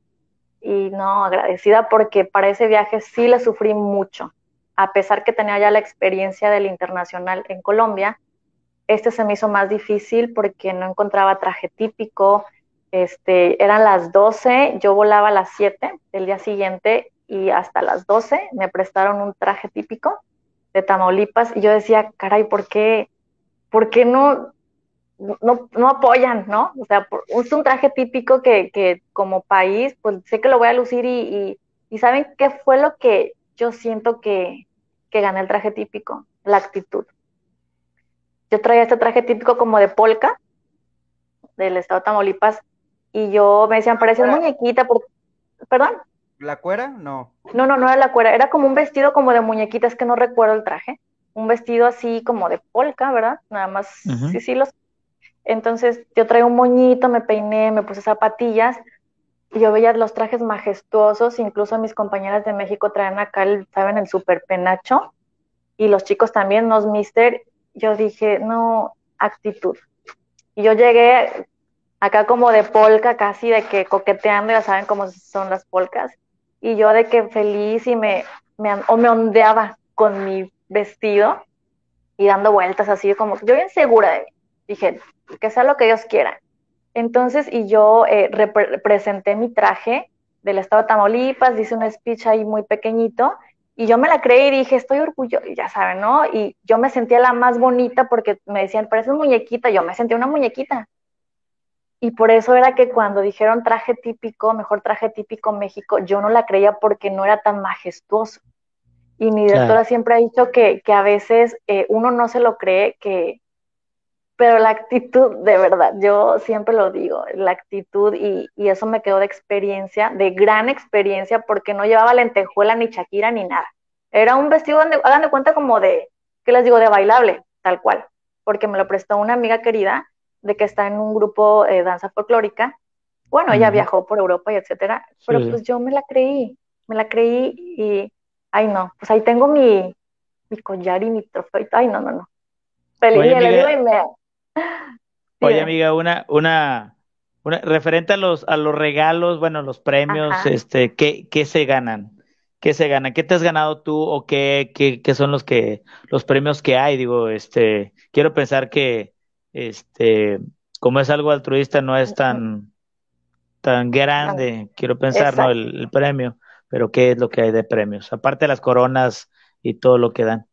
Y no, agradecida porque para ese viaje sí le sufrí mucho. A pesar que tenía ya la experiencia del internacional en Colombia, este se me hizo más difícil porque no encontraba traje típico. Este, eran las 12, yo volaba a las 7 del día siguiente y hasta las 12 me prestaron un traje típico de Tamaulipas y yo decía, caray, ¿por qué, por qué no, no, no apoyan, no? O sea, es un traje típico que, que, como país, pues sé que lo voy a lucir y, y, ¿saben qué fue lo que yo siento que, que gané el traje típico? La actitud. Yo traía este traje típico como de polka del estado de Tamaulipas y yo me decían, parece muñequita, por... ¿perdón? ¿La cuera? No. No, no, no era la cuera, era como un vestido como de muñequita, es que no recuerdo el traje. Un vestido así como de polka, ¿verdad? Nada más, sí, sí, los. Entonces yo traía un moñito, me peiné, me puse zapatillas, y yo veía los trajes majestuosos, incluso mis compañeras de México traían acá, el, ¿saben? El super penacho, y los chicos también, unos mister. Yo dije, no, actitud. Y yo llegué acá como de polka, casi de que coqueteando, ya saben cómo son las polcas y yo de que feliz y me, me, o me ondeaba con mi vestido y dando vueltas así como yo bien segura de mí. Dije, que sea lo que Dios quiera. Entonces, y yo eh, representé mi traje del estado de Tamaulipas, hice un speech ahí muy pequeñito y yo me la creí y dije, estoy orgullosa, ya saben, ¿no? Y yo me sentía la más bonita porque me decían, pareces muñequita, yo me sentía una muñequita. Y por eso era que cuando dijeron traje típico, mejor traje típico México, yo no la creía porque no era tan majestuoso. Y mi directora siempre ha dicho que, que a veces eh, uno no se lo cree, que, pero la actitud, de verdad, yo siempre lo digo, la actitud, y, y, eso me quedó de experiencia, de gran experiencia, porque no llevaba lentejuela ni Shakira ni nada. Era un vestido, donde, hagan de cuenta como de, ¿qué les digo? De bailable, tal cual, porque me lo prestó una amiga querida de que está en un grupo de danza folclórica. Bueno, ella viajó por Europa y etcétera, pero pues yo me la creí, me la creí y, ay no, pues ahí tengo mi, mi collar y mi trofeo, ay no, no, no. Feliz Oye, amiga, y me... Oye, amiga, una, una, una, referente a los, a los regalos, bueno, los premios, este, ¿qué, ¿qué se ganan? ¿Qué se gana? ¿Qué te has ganado tú o qué, qué, qué son los que, los premios que hay? Digo, este, quiero pensar que, este, como es algo altruista, no es tan, tan grande, quiero pensar, ¿no? El, premio, pero ¿qué es lo que hay de premios? Aparte de las coronas y todo lo que dan.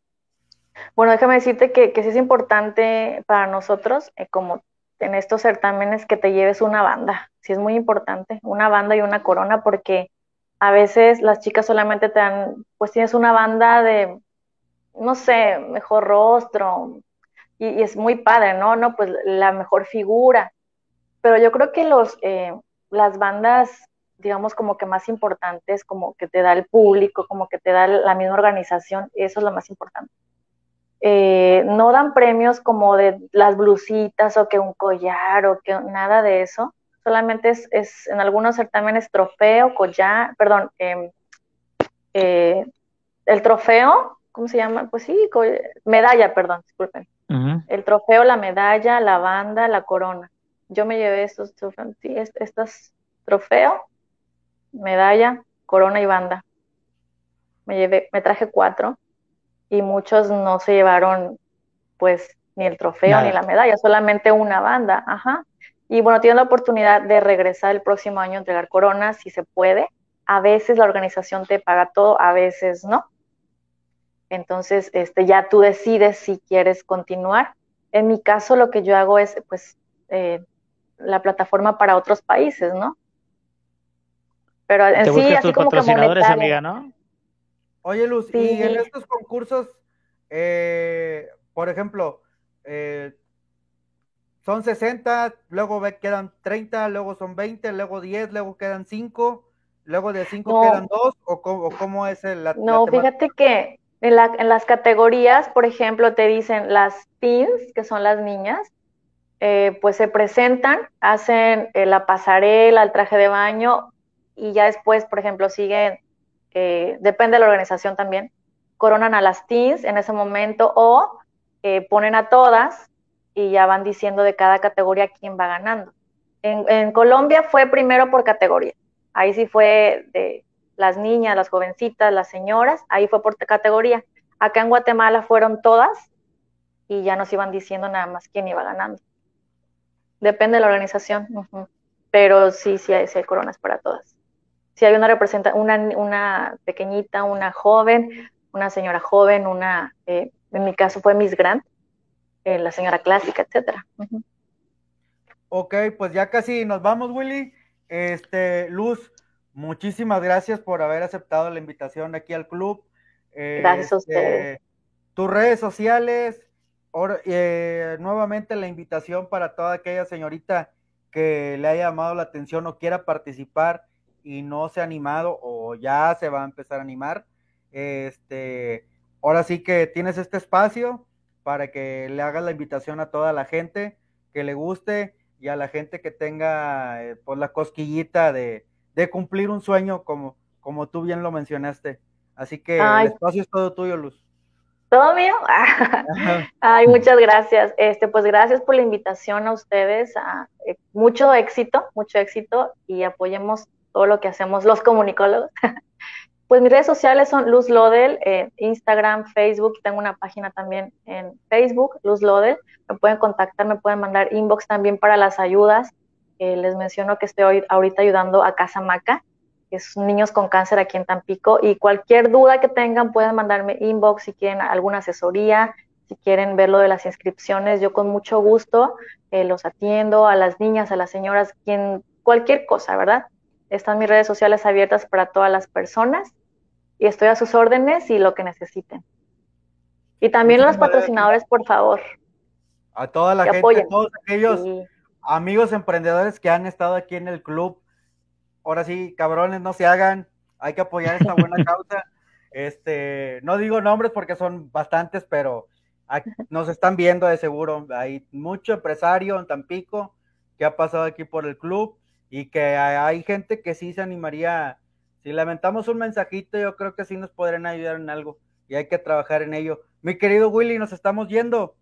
Bueno, déjame decirte que, que sí es importante para nosotros, eh, como en estos certámenes, que te lleves una banda. Sí es muy importante, una banda y una corona, porque a veces las chicas solamente te dan, pues tienes una banda de, no sé, mejor rostro, y, es muy padre, ¿no? No, pues la mejor figura. Pero yo creo que los, eh, las bandas, digamos, como que más importantes, como que te da el público, como que te da la misma organización, eso es lo más importante. Eh, no dan premios como de las blusitas o que un collar o que nada de eso. Solamente es, en algunos certámenes trofeo, collar, perdón, em, eh, el trofeo, ¿cómo se llama? Pues sí, medalla, perdón, disculpen el trofeo, la medalla, la banda, la corona. Yo me llevé estos trofeos, sí, trofeo, medalla, corona y banda. Me llevé, me traje cuatro y muchos no se llevaron pues ni el trofeo ni la medalla, solamente una banda, ajá. Y bueno, tienen la oportunidad de regresar el próximo año a entregar coronas si se puede. A veces la organización te paga todo, a veces no. Entonces, este, ya tú decides si quieres continuar. En mi caso, lo que yo hago es, pues, eh, la plataforma para otros países, ¿no? Pero en sí, así como patrocinadores, amiga, ¿no? Oye, Luz, y en estos concursos, eh, por ejemplo, eh, son 60, luego quedan 30, luego son 20, luego 10, luego quedan 5. luego de cinco quedan dos, o cómo, es el, la, No, fíjate que en, las categorías, por ejemplo, te dicen las teens, que son las niñas, eh, pues se presentan, hacen eh, la pasarela, el traje de baño, y ya después, por ejemplo, siguen, eh, depende de la organización también, coronan a las teens en ese momento o ponen a todas y ya van diciendo de cada categoría quién va ganando. En, Colombia fue primero por categoría. Ahí sí fue de las niñas, las jovencitas, las señoras, ahí fue por categoría. Acá en Guatemala fueron todas y ya nos iban diciendo nada más quién iba ganando. Depende de la organización, pero sí, sí hay, coronas para todas. Si hay una representa una, una pequeñita, una joven, una señora joven, una, eh, en mi caso fue Miss Grant, eh, la señora clásica, etcétera. Ok, pues ya casi nos vamos, Willy. Este, Luz, muchísimas gracias por haber aceptado la invitación aquí al club. gracias a este, ustedes. Tus redes sociales, eh, nuevamente la invitación para toda aquella señorita que le haya llamado la atención o quiera participar y no se ha animado o ya se va a empezar a animar. Este, ahora sí que tienes este espacio para que le hagas la invitación a toda la gente que le guste y a la gente que tenga eh, pues la cosquillita de, cumplir un sueño como, como tú bien lo mencionaste. Así que el espacio es todo tuyo, Luz. ¿Todo mío? Ay, muchas gracias. Este, pues gracias por la invitación a ustedes. A, eh, mucho éxito, mucho éxito y apoyemos todo lo que hacemos los comunicólogos. Pues mis redes sociales son Luz Lodel, eh, Instagram, Facebook, tengo una página también en Facebook, Luz Lodel, me pueden contactar, me pueden mandar inbox también para las ayudas. Eh, les menciono que estoy ahorita ayudando a Casa Maca, que es niños con cáncer aquí en Tampico, y cualquier duda que tengan pueden mandarme inbox si quieren alguna asesoría, si quieren ver lo de las inscripciones, yo con mucho gusto eh, los atiendo a las niñas, a las señoras, quien, cualquier cosa, ¿verdad? Están mis redes sociales abiertas para todas las personas y estoy a sus órdenes y lo que necesiten. Y también los patrocinadores, por favor. A toda la gente, todos aquellos amigos emprendedores que han estado aquí en el club. Ahora sí, cabrones, no se hagan. Hay que apoyar esta buena causa. Este, no digo nombres porque son bastantes, pero nos están viendo de seguro. Hay mucho empresario en Tampico que ha pasado aquí por el club y que hay gente que sí se animaría si lamentamos un mensajito, yo creo que sí nos podrán ayudar en algo y hay que trabajar en ello. Mi querido Willy, nos estamos yendo.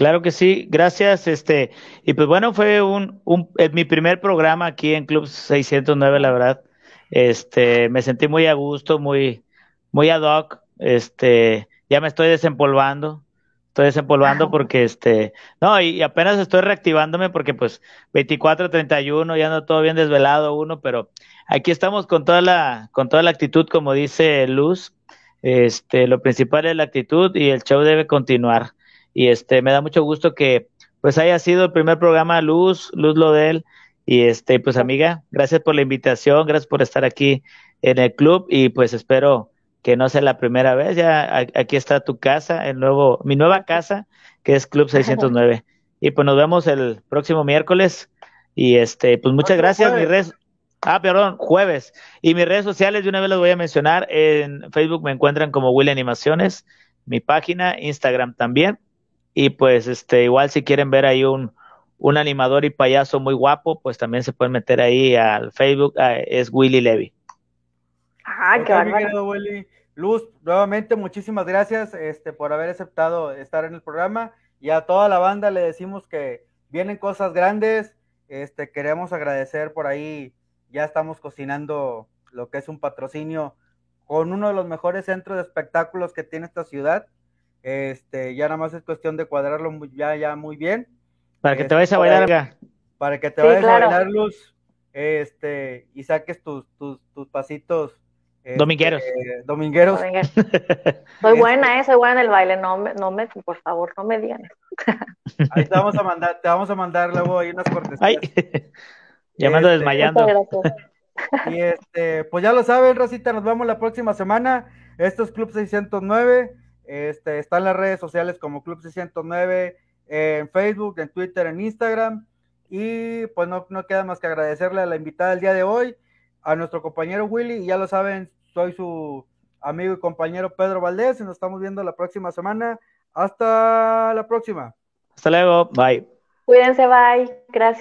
Claro que sí, gracias. Este, y pues bueno, fue un, un mi primer programa aquí en Club 609, la verdad. Este, me sentí muy a gusto, muy, muy ad hoc. Este, ya me estoy desempolvando estoy desempolvando porque este, no, y, apenas estoy reactivándome porque pues 24, 31, ya no todo bien desvelado uno, pero aquí estamos con toda la, con toda la actitud, como dice Luz, este, lo principal es la actitud y el show debe continuar. Y este, me da mucho gusto que pues haya sido el primer programa Luz, Luz Lodel, y este, pues amiga, gracias por la invitación, gracias por estar aquí en el club y pues espero que no sea la primera vez, ya aquí está tu casa, el nuevo, mi nueva casa, que es Club 609. Y pues nos vemos el próximo miércoles. Y este, pues muchas gracias, mi red. Ah, perdón, jueves. Y mis redes sociales, de una vez las voy a mencionar. En Facebook me encuentran como Willy Animaciones, mi página, Instagram también. Y pues, este, igual si quieren ver ahí un, un animador y payaso muy guapo, pues también se pueden meter ahí al Facebook, ah, es Willy Levy. Ah, qué Luz, nuevamente muchísimas gracias este, por haber aceptado estar en el programa. Y a toda la banda le decimos que vienen cosas grandes, este, queremos agradecer por ahí, ya estamos cocinando lo que es un patrocinio con uno de los mejores centros de espectáculos que tiene esta ciudad, este, ya nada más es cuestión de cuadrarlo ya, ya muy bien. Para que te vayas a este, bailar, Para que te vayas a bailar, Luz, este, y saques tus, tus, tus pasitos este, domingueros. domingueros. Soy buena, eh, soy buena en el baile. No me, no me, por favor, no me digan. Ahí te vamos a mandar, te vamos a mandar luego ahí unas cortesías. Ay. Llamando este, desmayando. Y este, pues ya lo saben, Rosita, nos vemos la próxima semana. Esto es Club 609. Este, está en las redes sociales como Club 609, en Facebook, en Twitter, en Instagram. Y pues no, no queda más que agradecerle a la invitada del día de hoy a nuestro compañero Willy, y ya lo saben, soy su amigo y compañero Pedro Valdés, y nos estamos viendo la próxima semana. Hasta la próxima. Hasta luego, bye. Cuídense, bye. Gracias.